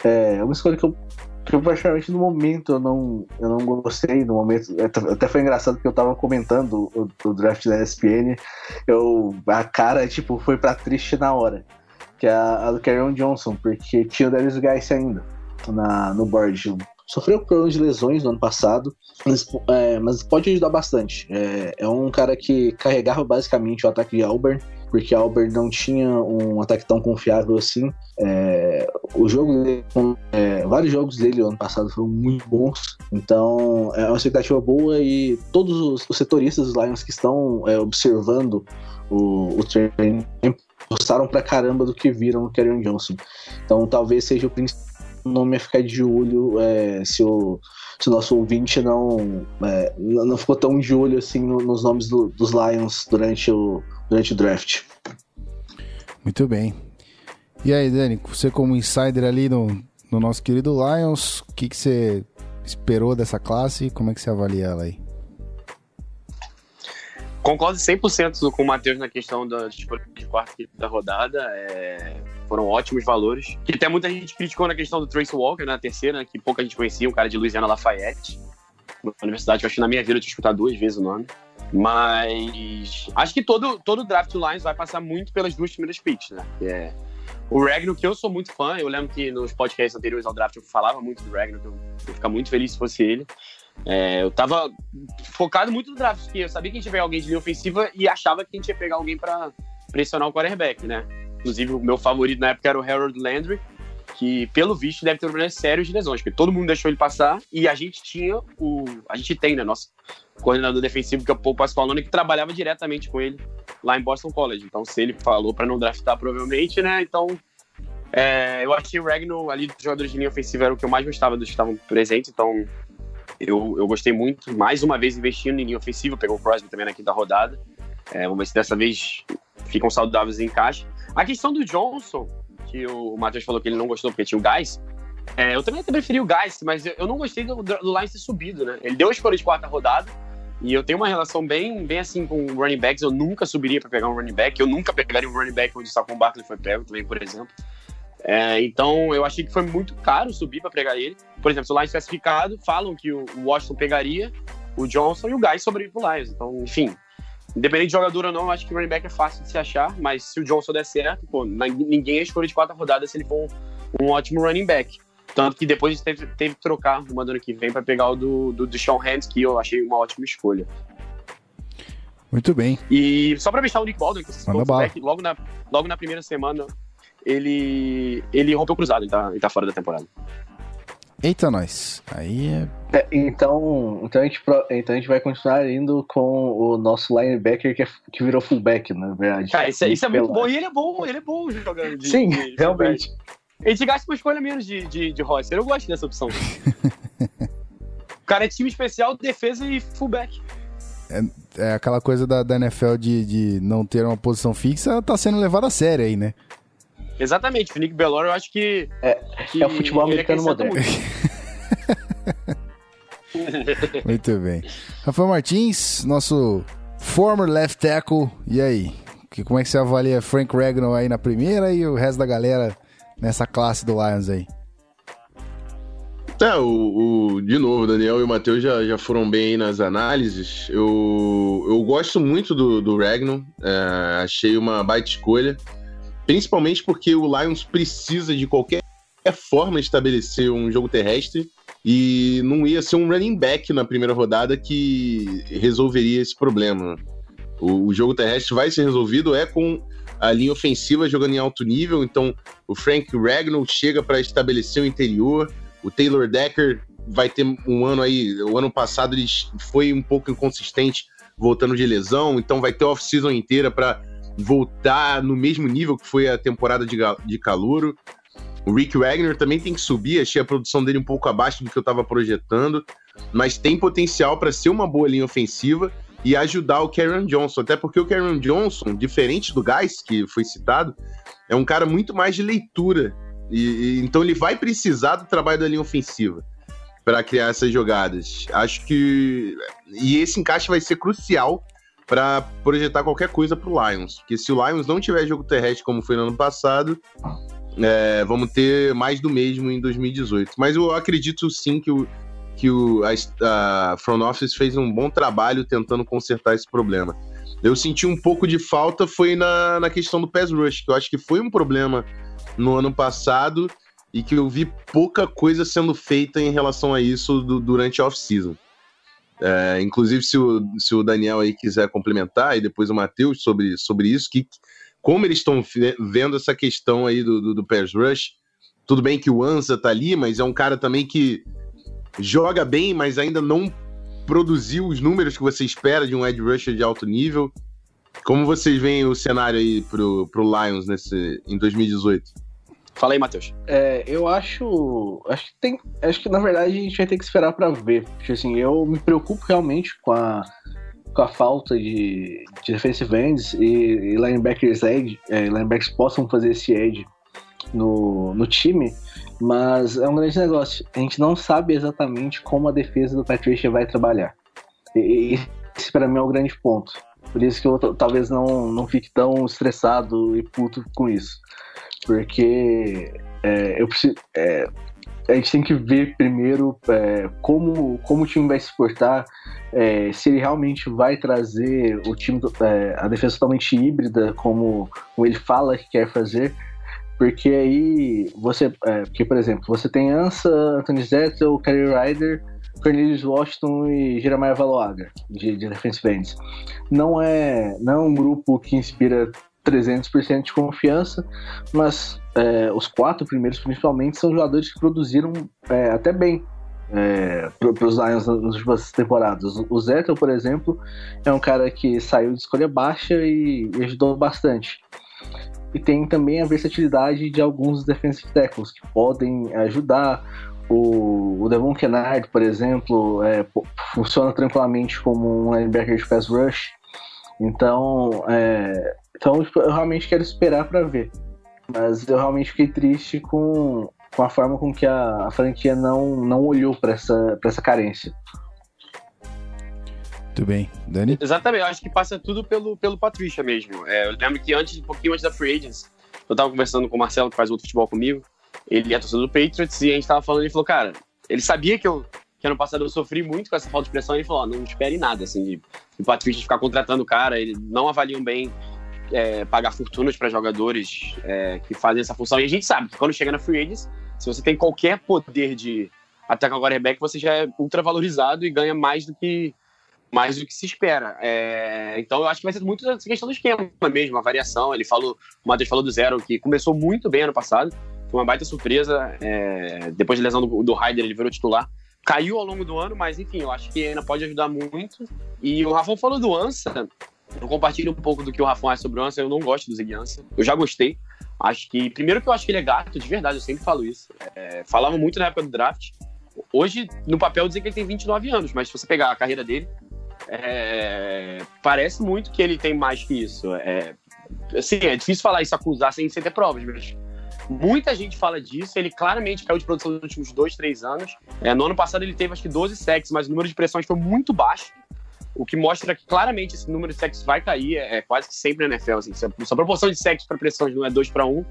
É uma escolha que eu, que eu particularmente no momento eu não, eu não gostei. No momento, até até foi engraçado porque eu tava comentando o, o draft da ESPN, eu, a cara tipo, foi pra triste na hora. Que é a, do Kerryon Johnson, porque tinha o Darius Guice ainda na, no board. Sofreu problemas de lesões no ano passado, mas, é, mas pode ajudar bastante. É, é um cara que carregava basicamente o ataque de Auburn, porque Auburn não tinha um ataque tão confiável assim. É, o jogo dele, é, vários jogos dele ano passado foram muito bons, então é uma expectativa boa e todos os, os setoristas dos Lions que estão é, observando o, o treino gostaram pra caramba do que viram no Kerryon Johnson. Então talvez seja o principal nome a ficar de olho é, se, o, se o nosso ouvinte não, é, não ficou tão de olho assim no- nos nomes do- dos Lions durante o, durante o draft. Muito bem. E aí, Dani, você como insider ali no, no nosso querido Lions, o que, que você esperou dessa classe? Como é que você avalia ela aí? Concordo 100% com o Matheus na questão da de quarta e quinta rodada. é, foram ótimos valores. Que até muita gente criticou na questão do Trace Walker na terceira, né, que pouca gente conhecia, um cara de Louisiana Lafayette. Na universidade, eu acho que na minha vida eu tinha escutado duas vezes o nome. Mas acho que todo, todo draft Lions vai passar muito pelas duas primeiras picks, né? Que é o Ragnar, que eu sou muito fã. Eu lembro que nos podcasts anteriores ao draft eu falava muito do Ragnar, que eu eu ia ficar muito feliz se fosse ele. É, eu tava focado muito no draft, porque eu sabia que a gente ia pegar alguém de linha ofensiva e achava que a gente ia pegar alguém pra pressionar o quarterback, né? Inclusive, o meu favorito na época era o Harold Landry, que, pelo visto, deve ter problemas sérios de lesões, porque todo mundo deixou ele passar e a gente tinha o. A gente tem, né? Nosso coordenador defensivo, que é o Paul Pasqualone, que trabalhava diretamente com ele lá em Boston College. Então, se ele falou pra não draftar, provavelmente, né? Então. é, eu achei o Ragnar ali dos jogadores de linha ofensiva era o que eu mais gostava dos que estavam presentes, então eu, eu gostei muito. Mais uma vez investindo em linha ofensiva, pegou o Crosby também na quinta rodada. É, vamos ver se dessa vez ficam saudáveis em caixa. A questão do Johnson, que o Matheus falou que ele não gostou porque tinha o Guys. É, eu também até preferi o Guys, mas eu, eu não gostei do, do Lions ter subido, né? Ele deu a escolha de quarta rodada. E eu tenho uma relação bem, bem assim com running backs. Eu nunca subiria para pegar um running back. Eu nunca pegaria um running back onde o Saquon Barkley foi pego também, por exemplo. É, então eu achei que foi muito caro subir para pegar ele. Por exemplo, se o Lions tivesse ficado, falam que o Washington pegaria o Johnson e o Guy sobrevive pro Lions. Então, enfim, independente de jogador ou não, eu acho que o running back é fácil de se achar, mas se o Johnson der certo, pô, ninguém é escolha de quarta rodada se ele for um, um ótimo running back. Tanto que depois a gente teve, teve que trocar no ano que vem para pegar o do, do, do Sean Hands, que eu achei uma ótima escolha. Muito bem. E só pra fechar o Nick Baldwin, que fullback, logo na, logo na primeira semana, ele, ele rompeu o cruzado, ele tá, ele tá fora da temporada. Eita, nós. Aí é. É, então, então, a gente, então a gente vai continuar indo com o nosso linebacker que, é- que virou fullback, na verdade. Cara, isso, é- isso é muito bom. E ele é bom, ele é bom jogando de. Sim, de- de *laughs* realmente. fullback. A gente gasta uma escolha menos de, de, de roster. Eu gosto dessa opção. *laughs* o cara é time especial, defesa e fullback. É aquela coisa da, da NFL de, de não ter uma posição fixa, tá sendo levada a sério aí, né? Exatamente. O Nick Bellore, eu acho que. É, que é o futebol americano moderno. *laughs* Muito bem. Rafael Martins, nosso former left tackle. E aí? Que, como é que você avalia Frank Ragnow aí na primeira e o resto da galera nessa classe do Lions aí? É, o, o- de novo, o Daniel e o Matheus já, já foram bem aí nas análises. Eu, eu gosto muito do, do Ragnar, é, achei uma baita escolha, principalmente porque o Lions precisa de qualquer forma estabelecer um jogo terrestre e não ia ser um running back na primeira rodada que resolveria esse problema. O, o jogo terrestre vai ser resolvido é com a linha ofensiva jogando em alto nível, então o Frank Ragnar chega para estabelecer o interior, o Taylor Decker vai ter um ano aí. O ano passado ele foi um pouco inconsistente voltando de lesão, então vai ter off-season inteira para voltar no mesmo nível que foi a temporada de, de calouro. O Rick Wagner também tem que subir, achei a produção dele um pouco abaixo do que eu estava projetando, mas tem potencial para ser uma boa linha ofensiva e ajudar o Karen Johnson, até porque o Karen Johnson, diferente do Guys que foi citado, é um cara muito mais de leitura e, e- então ele vai precisar do trabalho da linha ofensiva. para criar essas jogadas. Acho que e esse encaixe vai ser crucial para projetar qualquer coisa pro Lions, porque se o Lions não tiver jogo terrestre como foi no ano passado, é, vamos ter mais do mesmo em 2018. Mas eu acredito sim que o que o, a, a Front Office fez um bom trabalho tentando consertar esse problema. Eu senti um pouco de falta foi na, na questão do pass rush, que eu acho que foi um problema no ano passado e que eu vi pouca coisa sendo feita em relação a isso do, durante a off-season. É, inclusive, se o, se o Daniel aí quiser complementar, e depois o Matheus sobre, sobre isso, que como eles estão vendo essa questão aí do, do, do pass rush, tudo bem que o Anza tá ali, mas é um cara também que joga bem, mas ainda não produziu os números que você espera de um edge rusher de alto nível. Como vocês veem o cenário aí pro, pro Lions nesse, em 2018? Fala aí, Matheus. É, eu acho. Acho que tem. Acho que na verdade a gente vai ter que esperar para ver. Porque assim, eu me preocupo realmente com a, com a falta de, de defensive ends e, e linebackers edge, é, linebackers possam fazer esse edge no, no time. Mas é um grande negócio. A gente não sabe exatamente como a defesa do Patricia vai trabalhar. E, esse para mim é o grande ponto. Por isso que eu talvez não, não fique tão estressado e puto com isso. Porque é, eu preciso. É, a gente tem que ver primeiro é, como, como o time vai se portar, é, se ele realmente vai trazer o time, é, a defesa totalmente híbrida, como, como ele fala que quer fazer, porque aí você. É, porque, por exemplo, você tem Ansa, Anthony Zettel, Kerry Ryder, Cornelius Washington e Jeremiah Valoaga, de, de defensive ends. Não é, não é um grupo que inspira 300% de confiança, mas é, os quatro primeiros, principalmente, são jogadores que produziram é, até bem é, para os Lions nas últimas temporadas. O Zettel, por exemplo, é um cara que saiu de escolha baixa e, e ajudou bastante e tem também a versatilidade de alguns defensive tackles que podem ajudar. O, o Devon Kennard, por exemplo, é, funciona tranquilamente como um linebacker de pass rush. Então, é, então tipo, eu realmente quero esperar para ver. Mas eu realmente fiquei triste com, com a forma com que a, a franquia não, não olhou para essa, essa carência. Muito bem. Dani? Exatamente, eu acho que passa tudo pelo, pelo Patrícia mesmo. É, eu lembro que antes, um pouquinho antes da Free Agents, eu tava conversando com o Marcelo, que faz outro futebol comigo. Ele é torcedor do Patriots e a gente tava falando, ele falou, cara, ele sabia que eu que ano passado eu sofri muito com essa falta de pressão, ele falou, não espere nada, assim, de, de Patrícia ficar contratando o cara, eles não avaliam bem é, pagar fortunas para jogadores é, que fazem essa função. E a gente sabe que quando chega na Free Agents, se você tem qualquer poder de atacar o quarterback, você já é ultra valorizado e ganha mais do que mais do que se espera. É, então eu acho que vai ser muito essa questão do esquema mesmo, a variação. Ele falou, o Matheus falou do zero, que começou muito bem ano passado, foi uma baita surpresa. É, depois de lesão do, do Ryder, ele virou titular. Caiu ao longo do ano, mas enfim, eu acho que ainda pode ajudar muito. E o Rafão falou do Ansa, eu compartilho um pouco do que o Rafão acha sobre o Ansa, eu não gosto do Zig Ansa. Eu já gostei. Acho que, primeiro que eu acho que ele é gato, de verdade, eu sempre falo isso. É, falava muito na época do draft. Hoje, no papel, dizem que ele tem 29 anos, mas se você pegar a carreira dele, é, parece muito que ele tem mais que isso. É, assim, é difícil falar isso, acusar sem, sem ter provas, mas muita gente fala disso. Ele claramente caiu de produção nos últimos dois, três anos. É, no ano passado ele teve acho que 12 sacks, mas o número de pressões foi muito baixo. O que mostra que claramente esse número de sacks vai cair, é, é quase que sempre na NFL. Assim, se, a, proporção de sacks para pressões não é 2 para 1,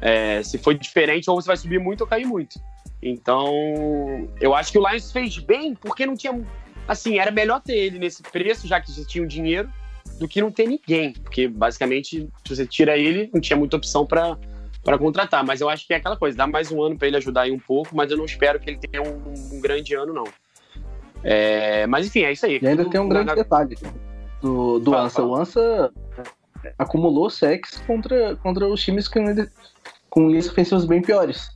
é, se for diferente, ou você vai subir muito ou cair muito. Então, eu acho que o Lions fez bem porque não tinha assim, era melhor ter ele nesse preço, já que tinha o dinheiro, do que não ter ninguém. Porque, basicamente, se você tira ele, não tinha muita opção para para contratar, mas eu acho que é aquela coisa, dá mais um ano para ele ajudar aí um pouco, mas eu não espero que ele tenha um, um grande ano, não. É, mas enfim, é isso aí. E ainda tem um grande detalhe do, do fala, Ansa. Fala. O Ansa acumulou sex contra, contra os times com, com linhas ofensivas bem piores.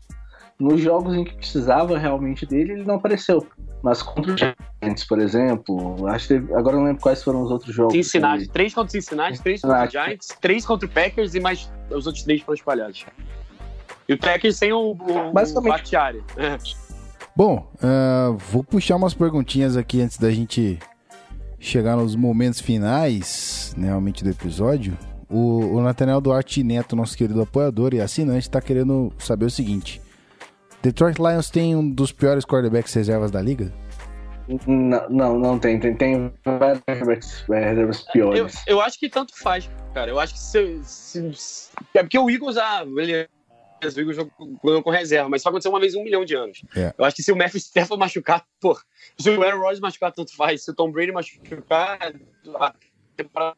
Nos jogos em que precisava realmente dele, ele não apareceu. Mas contra os Giants, por exemplo, acho que teve, agora não lembro quais foram os outros jogos. Cincinnati, que... três contra o Cincinnati, três contra os Giants, três contra o Packers e mais os outros três foram espalhados. E o Packers sem o, o, Basicamente. o É. Bom, uh, vou puxar umas perguntinhas aqui antes da gente chegar nos momentos finais, né, realmente, do episódio. O, o Nathaniel Duarte Neto, nosso querido apoiador e assinante, está querendo saber o seguinte. Detroit Lions tem um dos piores quarterbacks reservas da liga? Não, não, não tem. Tem, tem vários reservas é, reservas Eu, piores. eu acho que tanto faz, cara. Eu acho que se, se- se- É porque o Eagles, ah, beleza. O Eagles jogou com reserva, mas só aconteceu uma vez em um milhão de anos. É. Eu acho que se o Matthew Stafford machucar, pô, se o Aaron Rodgers machucar, tanto faz. Se o Tom Brady machucar, a temporada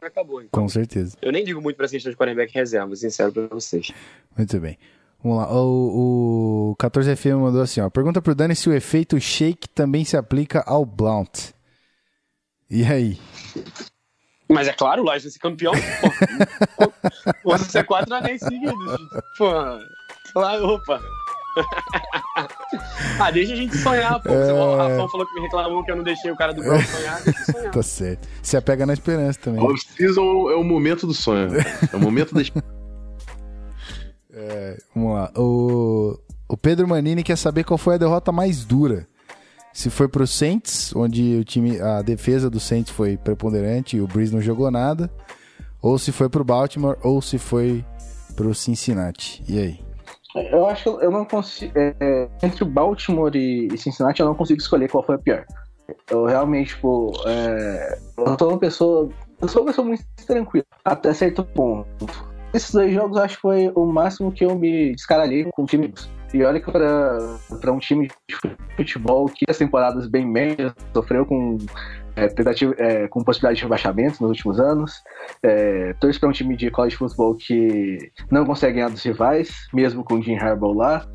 acabou. Então, Com certeza. eu nem digo muito pra essa questão de quarterback reserva, vou ser sincero pra vocês. Muito bem. Vamos lá. O, o 14FM mandou assim, ó. Pergunta pro Dani se o efeito shake também se aplica ao Blount. E aí? Mas é claro, o Lions vai ser campeão. Pô, *laughs* Vamos ser quatro anéis seguidos. Pô, lá, opa. ah, deixa a gente sonhar, pô. É. O Rafão falou que me reclamou que eu não deixei o cara do Brown sonhar. Deixa eu sonhar. Tá certo. Se apega na esperança também. Off-season é o momento do sonho. É o momento da Vamos lá. O, o Pedro Manini quer saber qual foi a derrota mais dura. Se foi pro Saints, onde o time, a defesa do Saints foi preponderante e o Breeze não jogou nada. Ou se foi pro Baltimore, ou se foi pro Cincinnati. E aí? Eu acho que eu não consigo. é, é, entre Baltimore e e Cincinnati, eu não consigo escolher qual foi a pior. Eu realmente, tipo, é, eu sou uma pessoa. Eu sou uma pessoa muito tranquila, até certo ponto. Esses dois jogos acho que foi o máximo que eu me descaralhei com o time. E olha que pra um time de futebol que as temporadas bem médias sofreu com, é, tentativa, é, com possibilidade de rebaixamento nos últimos anos. É, torço pra um time de college football que não consegue ganhar dos rivais, mesmo com o Jim Harbaugh lá.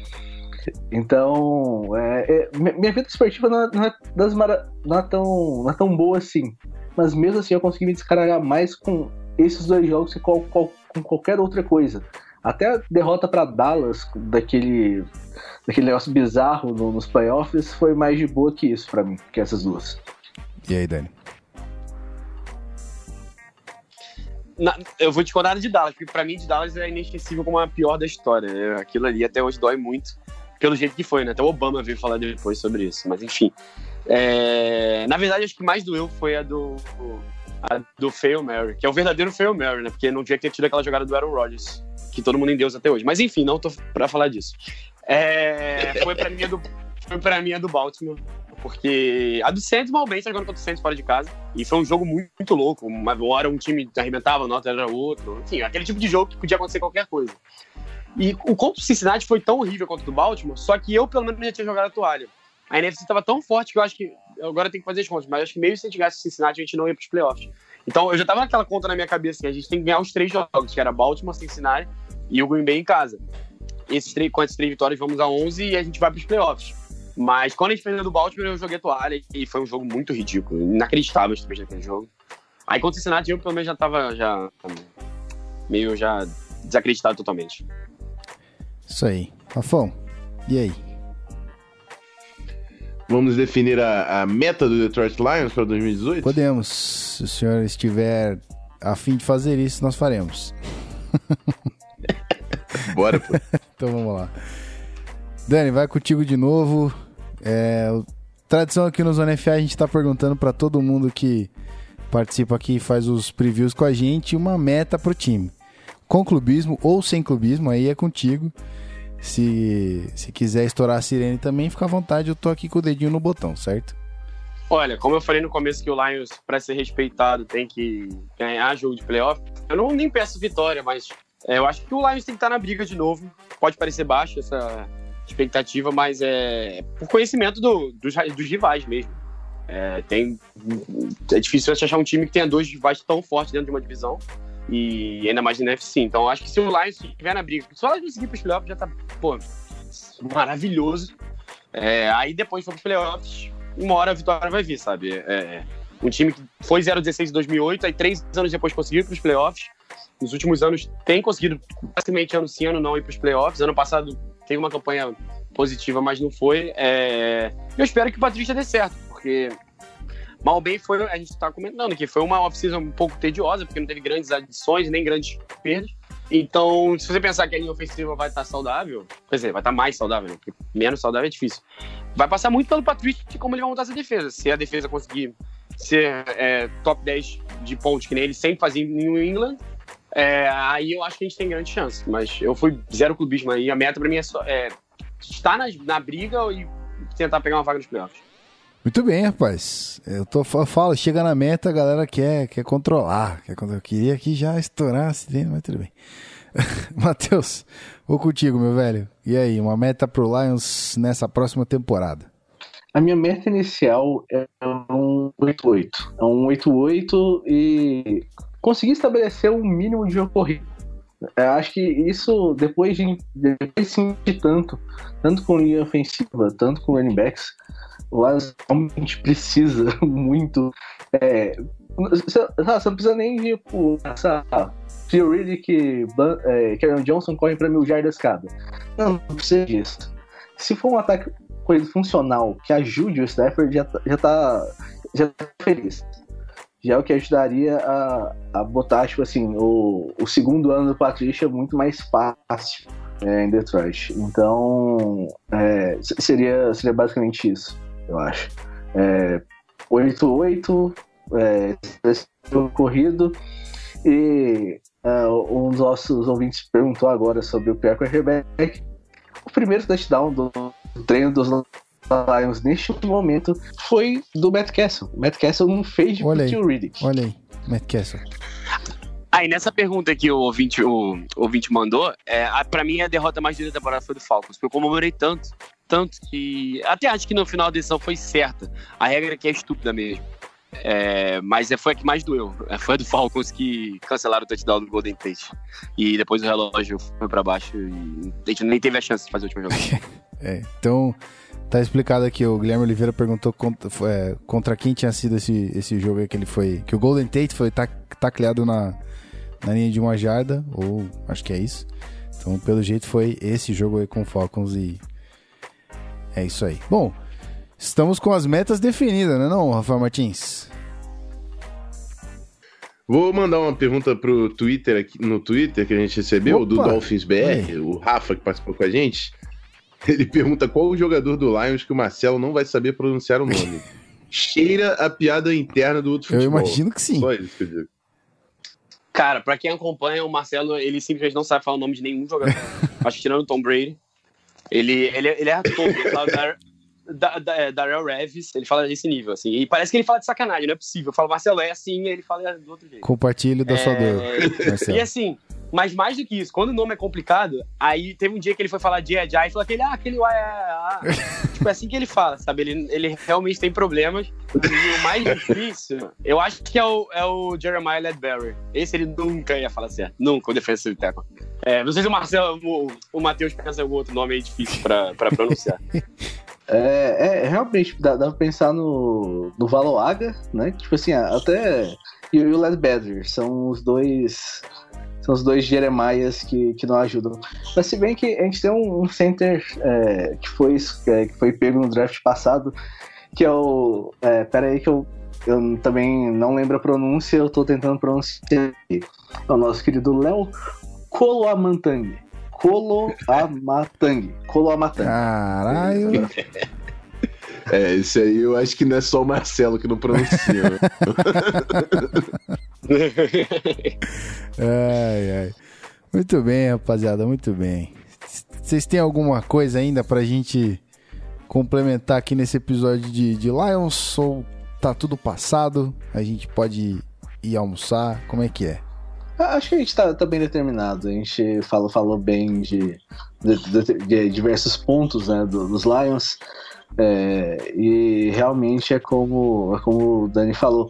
Então, é, é, mi- minha vida esportiva não é, não é mara- não é tão, não é tão boa assim. Mas mesmo assim eu consegui me descaralhar mais com esses dois jogos que qual- qual- com qualquer outra coisa. Até a derrota para Dallas, daquele, daquele negócio bizarro no- nos playoffs, foi mais de boa que isso pra mim, que essas duas. E aí, Dani? Na- eu vou discordar de Dallas, porque pra mim de Dallas é inesquecível como a pior da história. É, Aquilo ali até hoje dói muito, pelo jeito que foi, né? Até o Obama veio falar depois sobre isso, mas enfim. É, Na verdade, acho que mais doeu foi a do. A do Fail Mary, que é o verdadeiro Fail Mary, né? Porque não tinha que ter tido aquela jogada do Aaron Rodgers, que todo mundo endeusa até hoje. Mas enfim, não tô pra falar disso. É, Foi pra mim a do. Foi pra mim do Baltimore. Porque a do Saints, mal bem, tá jogando contra o Saints fora de casa. E foi um jogo muito, muito louco. Uma hora um time arrebentava, nota era outro. Enfim, aquele tipo de jogo que podia acontecer qualquer coisa. E o contra o Cincinnati foi tão horrível quanto o do Baltimore, só que eu, pelo menos, já tinha jogado a toalha. A NFC estava tão forte que eu acho que. Agora tem que fazer as contas, mas acho que mesmo se a gente ganhasse Cincinnati, a gente não ia pros playoffs. Então eu já tava naquela conta na minha cabeça assim, a gente tem que ganhar os três jogos, que era Baltimore, Cincinnati e o Green Bay em casa. Esses três, com essas três vitórias, vamos a 11 e a gente vai pros playoffs. Mas quando a gente perdeu do Baltimore, eu joguei a toalha e foi um jogo muito ridículo, inacreditável também naquele jogo. Aí contra o Cincinnati, eu pelo menos já tava já, meio já desacreditado totalmente. Isso aí. Rafão, e aí? Vamos definir a, a meta do Detroit Lions para 2018? Podemos. Se o senhor estiver a fim de fazer isso, nós faremos. *laughs* Bora, pô. *laughs* Então vamos lá. Dani, vai contigo de novo. É, o- tradição aqui no Zona FA, a gente tá perguntando pra todo mundo que participa aqui e faz os previews com a gente uma meta pro time. Com clubismo ou sem clubismo, aí é contigo. Se, se quiser estourar a sirene também, fica à vontade, eu tô aqui com o dedinho no botão, certo? Olha, como eu falei no começo que o Lions, para ser respeitado, tem que ganhar jogo de playoff, eu não nem peço vitória, mas é, eu acho que o Lions tem que estar na briga de novo. Pode parecer baixo essa expectativa, mas é por conhecimento do- dos, dos rivais mesmo. É, tem, é difícil você achar um time que tenha dois rivais tão fortes dentro de uma divisão e ainda mais na NFC. Então acho que se o Lions estiver na briga, o Lions conseguir para os playoffs, já tá, pô, maravilhoso. É, aí depois para os playoffs, uma hora a vitória vai vir, sabe? É, um time que foi 0-16 em 2008, aí três anos depois conseguiu para os playoffs. Nos últimos anos tem conseguido, basicamente ano sim, ano não, ir para os playoffs. Ano passado teve uma campanha positiva, mas não foi. É, Eu espero que o Patrícia dê certo, porque mal bem foi, a gente está comentando que foi uma off-season um pouco tediosa, porque não teve grandes adições, nem grandes perdas. Então, se você pensar que a linha ofensiva vai estar saudável, quer dizer, vai estar mais saudável, né? porque menos saudável é difícil vai passar muito pelo Patrick como ele vai montar essa defesa. Se a defesa conseguir ser é, top 10 de pontos que nem ele sempre fazia em New England, é, aí eu acho que a gente tem grande chance. Mas eu fui zero clubismo aí. A meta pra mim é, só, é estar na, na briga e tentar pegar uma vaga nos playoffs. Muito bem, rapaz. Eu, tô, eu falo, chega na meta, a galera quer, quer controlar. Quer, eu queria que já estourasse mas tudo bem. *laughs* Matheus, vou contigo, meu velho. E aí, uma meta pro Lions nessa próxima temporada? A minha meta inicial é um 8-8. É um 8-8 e conseguir estabelecer um mínimo de jogo. Eu acho que isso, depois de, depois de sentir tanto, tanto com linha ofensiva, tanto com running backs, Lions realmente precisa *laughs* muito. É, você, você não precisa nem de tipo, essa teoria que Ban- é, Karen Johnson corre para mil jardas cada. Não, não precisa disso. Se for um ataque coisa funcional que ajude o Stafford, já tá, já tá, já tá feliz. Já é o que ajudaria a, a botar, tipo assim, o, o segundo ano do Patrícia muito mais fácil é, em Detroit. Então, é, seria, seria basicamente isso, eu acho. É, 8-8, é, corrido, e ah, um dos nossos ouvintes perguntou agora sobre o pior quarterback. O primeiro touchdown do treino dos Lions neste momento foi do Matt Castle. O Matt Castle não fez de Olha aí. Riddick. Olha aí, Matt Castle. Aí, nessa pergunta que o ouvinte, o ouvinte mandou, é, a, pra mim a derrota mais dura da temporada foi do Falcons. Porque eu comemorei tanto, tanto que. Até acho que no final a decisão foi certa. A regra aqui é estúpida mesmo. É, mas é, foi a que mais doeu. É, Foi a do Falcons que cancelaram o touchdown do Golden Tate. E depois o relógio foi pra baixo e a gente nem teve a chance de fazer o último jogo. *laughs* É, então, tá explicado aqui. O Guilherme Oliveira perguntou contra, é, contra quem tinha sido esse, esse jogo aí que ele foi. Que o Golden Tate foi tac- tacleado na, na linha de uma jarda, ou acho que é isso. Então, pelo jeito, foi esse jogo aí com o Falcons e. É isso aí. Bom, estamos com as metas definidas, né, não, Rafael Martins? Vou mandar uma pergunta pro Twitter aqui, no Twitter que a gente recebeu, Opa! do Dolphins BR, o Rafa que participou com a gente. Ele pergunta qual o jogador do Lions que o Marcelo não vai saber pronunciar o nome. *laughs* Cheira a piada interna do outro Eu futebol. imagino que sim. Só isso que eu digo. Cara, pra quem acompanha, o Marcelo, ele simplesmente não sabe falar o nome de nenhum jogador. *laughs* Acho que tirando o Tom Brady. Ele, ele, ele é todo. Ele fala Dar, da, da, é, Darrell Revis, ele fala desse nível, assim. E parece que ele fala de sacanagem, não é possível. Eu falo, Marcelo, é assim, e ele fala do outro jeito. Compartilhe da sua dor, É, Marcelo. E assim, mas mais do que isso, quando o nome é complicado, aí teve um dia que ele foi falar de Jai e falou aquele, ah, aquele uai, ah, ah. tipo, é assim que ele fala, sabe? Ele, ele realmente tem problemas. E o mais difícil, eu acho que é o, é o Jeremiah Ledbetter. Esse ele nunca ia falar certo. Nunca, o defensive tackle. É, não sei se o Marcelo, o, o Matheus pensa em algum outro nome aí difícil pra, pra pronunciar. *laughs* É, é, realmente, dá, dá pra pensar no, no Valoaga, né? Tipo assim, até. E o Led Badger são os dois. São os dois Jeremias que, que não ajudam. Mas se bem que a gente tem um, um center é, que, foi, é, que foi pego no draft passado, que é o. É, pera aí que eu, eu também não lembro a pronúncia, eu tô tentando pronunciar aqui. É o nosso querido Léo Coloamantang. Coloamatang. Coloamatang. Caralho. *laughs* É, esse aí eu acho que não é só o Marcelo que não pronuncia. né? Ai, ai. Muito bem, rapaziada, muito bem. Vocês têm alguma coisa ainda pra gente complementar aqui nesse episódio de, de Lions? Ou tá tudo passado? A gente pode ir almoçar? Como é que é? Ah, Acho que a gente tá, tá bem determinado. A gente falou, falou bem de, de, de- de diversos pontos né, do- dos Lions. É, e realmente é como, é como o Dani falou.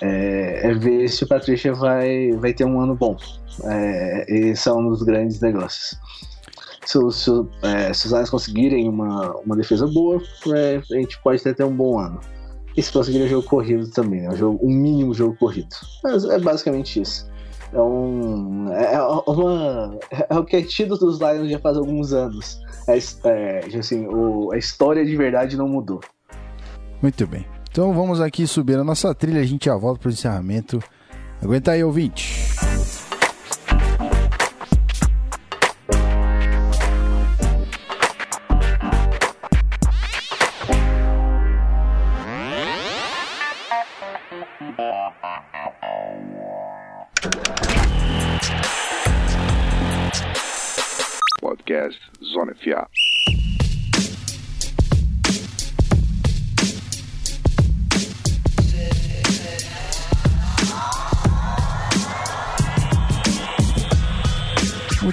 É, é ver se o Patrícia vai, vai ter um ano bom. É, esse é um dos grandes negócios. Se, se, é, se os Lions conseguirem uma, uma defesa boa, é, a gente pode até ter um bom ano. E se conseguirem um jogo corrido também, né? um, jogo, um mínimo jogo corrido. Mas é basicamente isso. É um. É, uma, é o que é tido dos Lions já faz alguns anos. É, é, assim, o, a história de verdade não mudou. Muito bem. Então vamos aqui subir a nossa trilha. A gente já volta pro encerramento. Aguenta aí, ouvinte.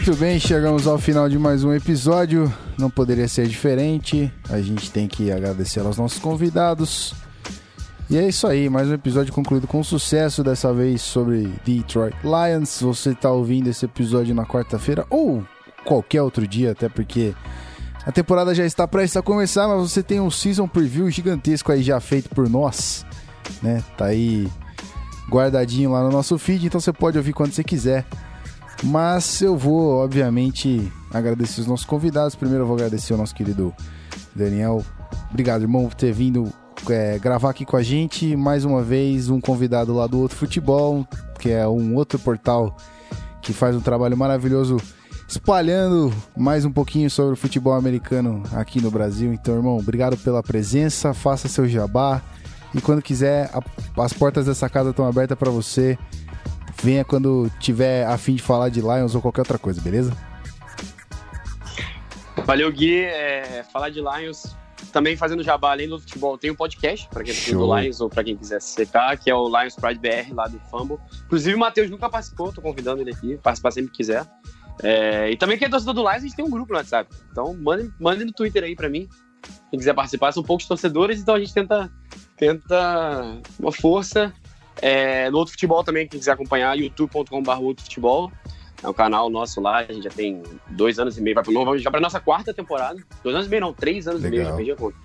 Muito bem, chegamos ao final de mais um episódio. Não poderia ser diferente. A gente tem que agradecer aos nossos convidados. E é isso aí, mais um episódio concluído com sucesso, dessa vez sobre Detroit Lions. Você está ouvindo esse episódio na quarta-feira ou qualquer outro dia, até porque a temporada já está prestes a começar, mas você tem um season preview gigantesco aí já feito por nós, né? Tá aí guardadinho lá no nosso feed, então você pode ouvir quando você quiser. Mas eu vou, obviamente, agradecer os nossos convidados. Primeiro eu vou agradecer ao nosso querido Daniel. Obrigado, irmão, por ter vindo é, gravar aqui com a gente. Mais uma vez, um convidado lá do Outro Futebol, que é um outro portal que faz um trabalho maravilhoso espalhando mais um pouquinho sobre o futebol americano aqui no Brasil. Então, irmão, obrigado pela presença. Faça seu jabá. E quando quiser, a- as portas dessa casa estão abertas para você. Venha quando tiver a fim de falar de Lions ou qualquer outra coisa, beleza? Valeu, Gui. É, falar de Lions, também fazendo jabá além do futebol, tem um podcast, para quem Show. do Lions ou para quem quiser se secar, que é o Lions Pride BR, lá do Fumble. Inclusive, o Matheus nunca participou, tô convidando ele aqui, participar sempre que quiser. É, e também quem é torcedor do Lions, a gente tem um grupo no WhatsApp. Então, mandem, mandem no Twitter aí para mim. Quem quiser participar, são poucos torcedores, então a gente tenta, tenta uma força. É, no outro futebol também, quem quiser acompanhar, youtube.com.br outro futebol. É um canal nosso lá, a gente já tem dois anos e meio, vai vamos já pra nossa quarta temporada. Dois anos e meio, não, três anos e meio, Legal. já perdi a conta.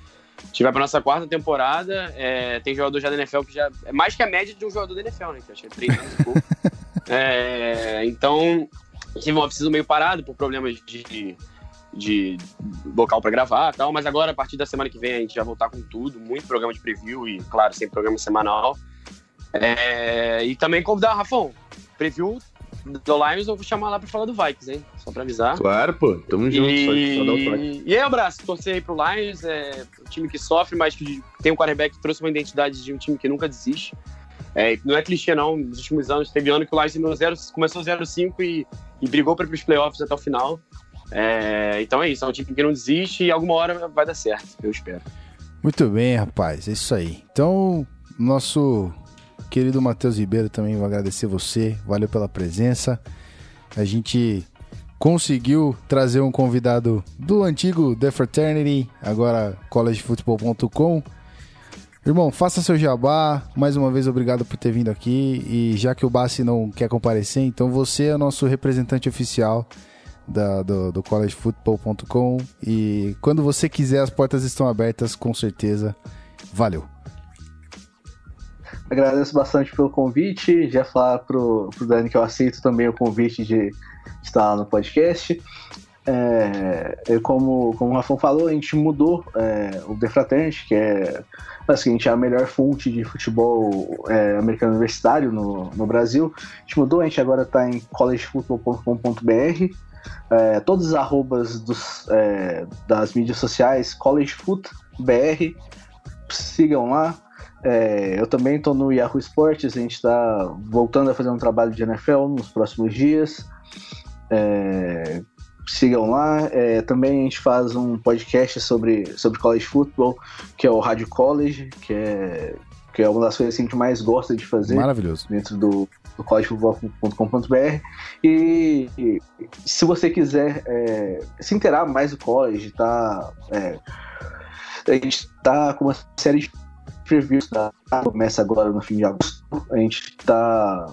A gente vai pra nossa quarta temporada, é, tem jogador já da NFL que já. É mais que a média de um jogador da NFL, né? Que eu acho que é três anos e pouco. *laughs* É, então, a gente vai preciso meio parado por problemas de, de local pra gravar e tal, mas agora, a partir da semana que vem, a gente vai voltar com tudo, muito programa de preview e, claro, sempre programa semanal. É, e também convidar, Rafão, preview do Lions, eu vou chamar lá pra falar do Vikings, hein? Só pra avisar. Claro, pô. Tamo junto. Só, só dá o toque. E, e aí, abraço, torcer aí pro Lions, é um time que sofre, mas que tem um quarterback que trouxe uma identidade de um time que nunca desiste. É, não é clichê, não. Nos últimos anos, teve ano que o Lions zero- começou 0-5 e, e brigou para os playoffs até o final. É, então é isso, é um time que não desiste e alguma hora vai dar certo, eu espero. Muito bem, rapaz, é isso aí. Então, nosso querido Matheus Ribeiro também vai agradecer você, valeu pela presença. A gente conseguiu trazer um convidado do antigo The Fraternity, agora collegefootball.com. Irmão, faça seu jabá. Mais uma vez, obrigado por ter vindo aqui. E já que o Bassi não quer comparecer, então você é o nosso representante oficial da- do, do collegefootball.com. E quando você quiser, as portas estão abertas, com certeza. Valeu. Agradeço bastante pelo convite. Já falar pro, pro Dani que eu aceito também o convite de estar lá no podcast. É, como, como o Rafão falou, a gente mudou é, o The Fraternity, que é basicamente a melhor fonte de futebol é, americano universitário no, no Brasil. A gente mudou, a gente agora está em collegefootball.com.br. É, todos os arrobas dos, é, das mídias sociais, collegefootbr, sigam lá. É, eu também estou no Yahoo Esportes, a gente está voltando a fazer um trabalho de NFL nos próximos dias. É, sigam lá. É, também a gente faz um podcast sobre, sobre college football, que é o Rádio College, que é, que é uma das coisas que a gente mais gosta de fazer Maravilhoso. dentro do, do collegefootball.com.br. E, e se você quiser é, se inteirar mais do college, tá, é, a gente tá com uma série de previews, tá? começa agora no fim de agosto. A gente tá.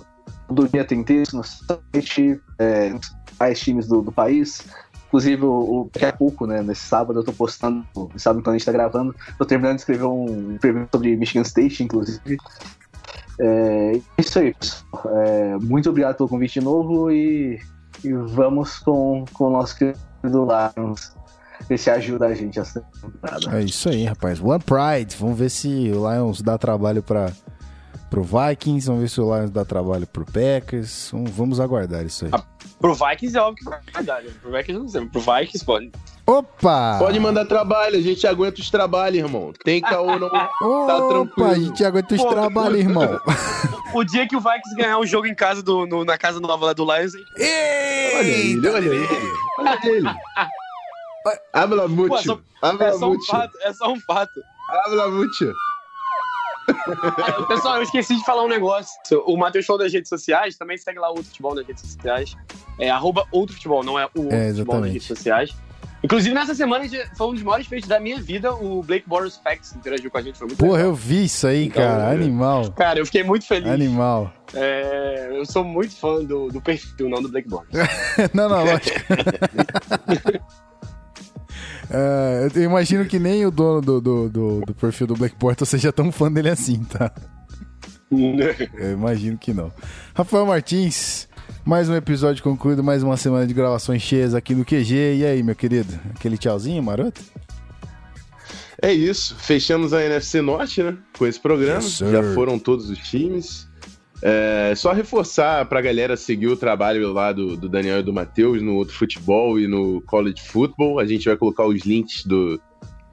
Todo dia tem texto no site, é, mais times do, do país. Inclusive, o, o- daqui a pouco, né, nesse sábado, eu tô postando, no sábado quando a gente tá gravando, tô terminando de escrever um preview sobre Michigan State, inclusive. É isso aí, pessoal. É, muito obrigado pelo convite de novo e, e vamos com, com o nosso querido Lions. Ver se ajuda a gente essa temporada. É isso aí, rapaz. One Pride. Vamos ver se o Lions dá trabalho para pro Vikings. Vamos ver se o Lions dá trabalho pro Packers. Vamos, vamos aguardar isso aí. Pro Vikings é óbvio que vai dar, né? Pro Vikings não sei, pro Vikings pode. Opa! Pode mandar trabalho, a gente aguenta os trabalhos, irmão. Tem caô, não. Opa, tranquilo. a gente aguenta os Pô, trabalhos, irmão. O dia que o Vikings ganhar o jogo em casa do, no- na casa nova lá do Lions, a gente Olha ele, olha ele. Olha ele. Habla é mucho. só- Habla É só um fato, é só um fato. Habla mucho. *laughs* Pessoal, eu esqueci de falar um negócio. O Matheus falou das redes sociais, também segue lá o Outro Futebol nas redes sociais. É arroba Outro Futebol, não é o Outro É, Futebol nas redes sociais. Inclusive, nessa semana foi um dos maiores feitos da minha vida. O Blake Boros Facts interagiu com a gente, foi muito Porra, legal. eu vi isso aí, Então, cara. Animal. Cara, eu fiquei muito feliz. Animal. É, eu sou muito fã do, do perfil, não do Blake Boros. *laughs* não, não, lógico. *laughs* É, eu imagino que nem o dono do, do, do, do perfil do Black Portal seja tão fã dele assim, tá? Eu imagino que não. Rafael Martins, mais um episódio concluído, mais uma semana de gravações cheias aqui no QG. E aí, meu querido? Aquele tchauzinho, maroto? É isso, fechamos a NFC Norte, né? Com esse programa. Yes. Já foram todos os times. É, só reforçar pra galera seguir o trabalho lá do, do Daniel e do Matheus no outro futebol e no college football. A gente vai colocar os links do,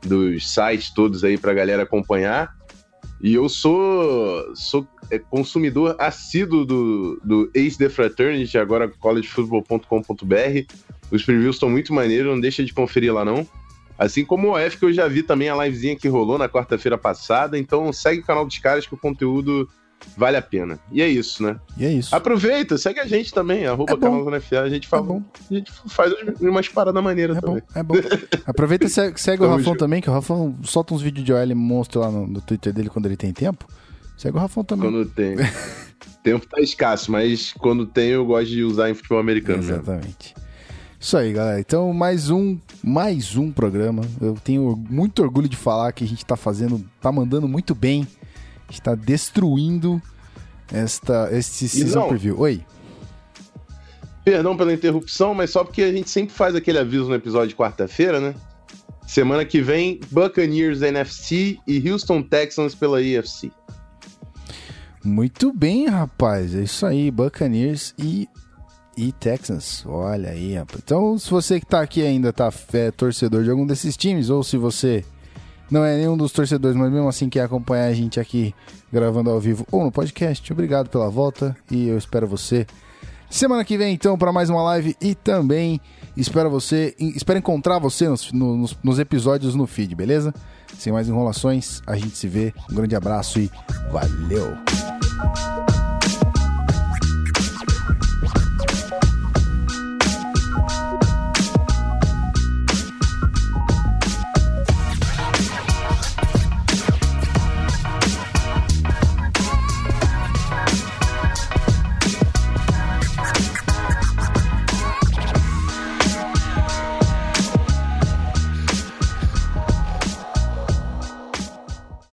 dos sites todos aí pra galera acompanhar. E eu sou, sou é, consumidor assíduo do, do Ace The Fraternity, agora collegefootball.com.br. Os previews estão muito maneiros, não deixa de conferir lá não. Assim como o F, que eu já vi também a livezinha que rolou na quarta-feira passada. Então segue o canal dos caras que o conteúdo vale a pena. E é isso, né? E é isso. Aproveita, segue a gente também, arroba É bom. canal do NFA. A gente, É fala, bom, a gente faz umas paradas maneiras é bom, também. é bom. *laughs* Aproveita e segue, segue o Rafão junto. também, que o Rafão solta uns vídeos de OL monstro lá no, no Twitter dele quando ele tem tempo. Segue o Rafão também. Quando tem. Tempo tá escasso, mas quando tem eu gosto de usar em futebol americano mesmo. Exatamente. Isso aí, galera. Então, mais um, mais um programa. Eu tenho muito orgulho de falar que a gente tá fazendo, tá mandando muito bem. A gente tá destruindo esta, este season não- preview. Oi. Perdão pela interrupção, mas só porque a gente sempre faz aquele aviso no episódio de quarta-feira, né? Semana que vem, Buccaneers NFC e Houston Texans pela EFC. Muito bem, rapaz. É isso aí, Buccaneers e, e Texans. Olha aí, rapaz. Então, se você que tá aqui ainda tá é, torcedor de algum desses times, ou se você não é nenhum dos torcedores, mas mesmo assim quer acompanhar a gente aqui gravando ao vivo ou no podcast, obrigado pela volta e eu espero você semana que vem, então, para mais uma live e também espero você, espero encontrar você nos, no- nos, nos episódios no feed, beleza? Sem mais enrolações, a gente se vê. Um grande abraço e valeu!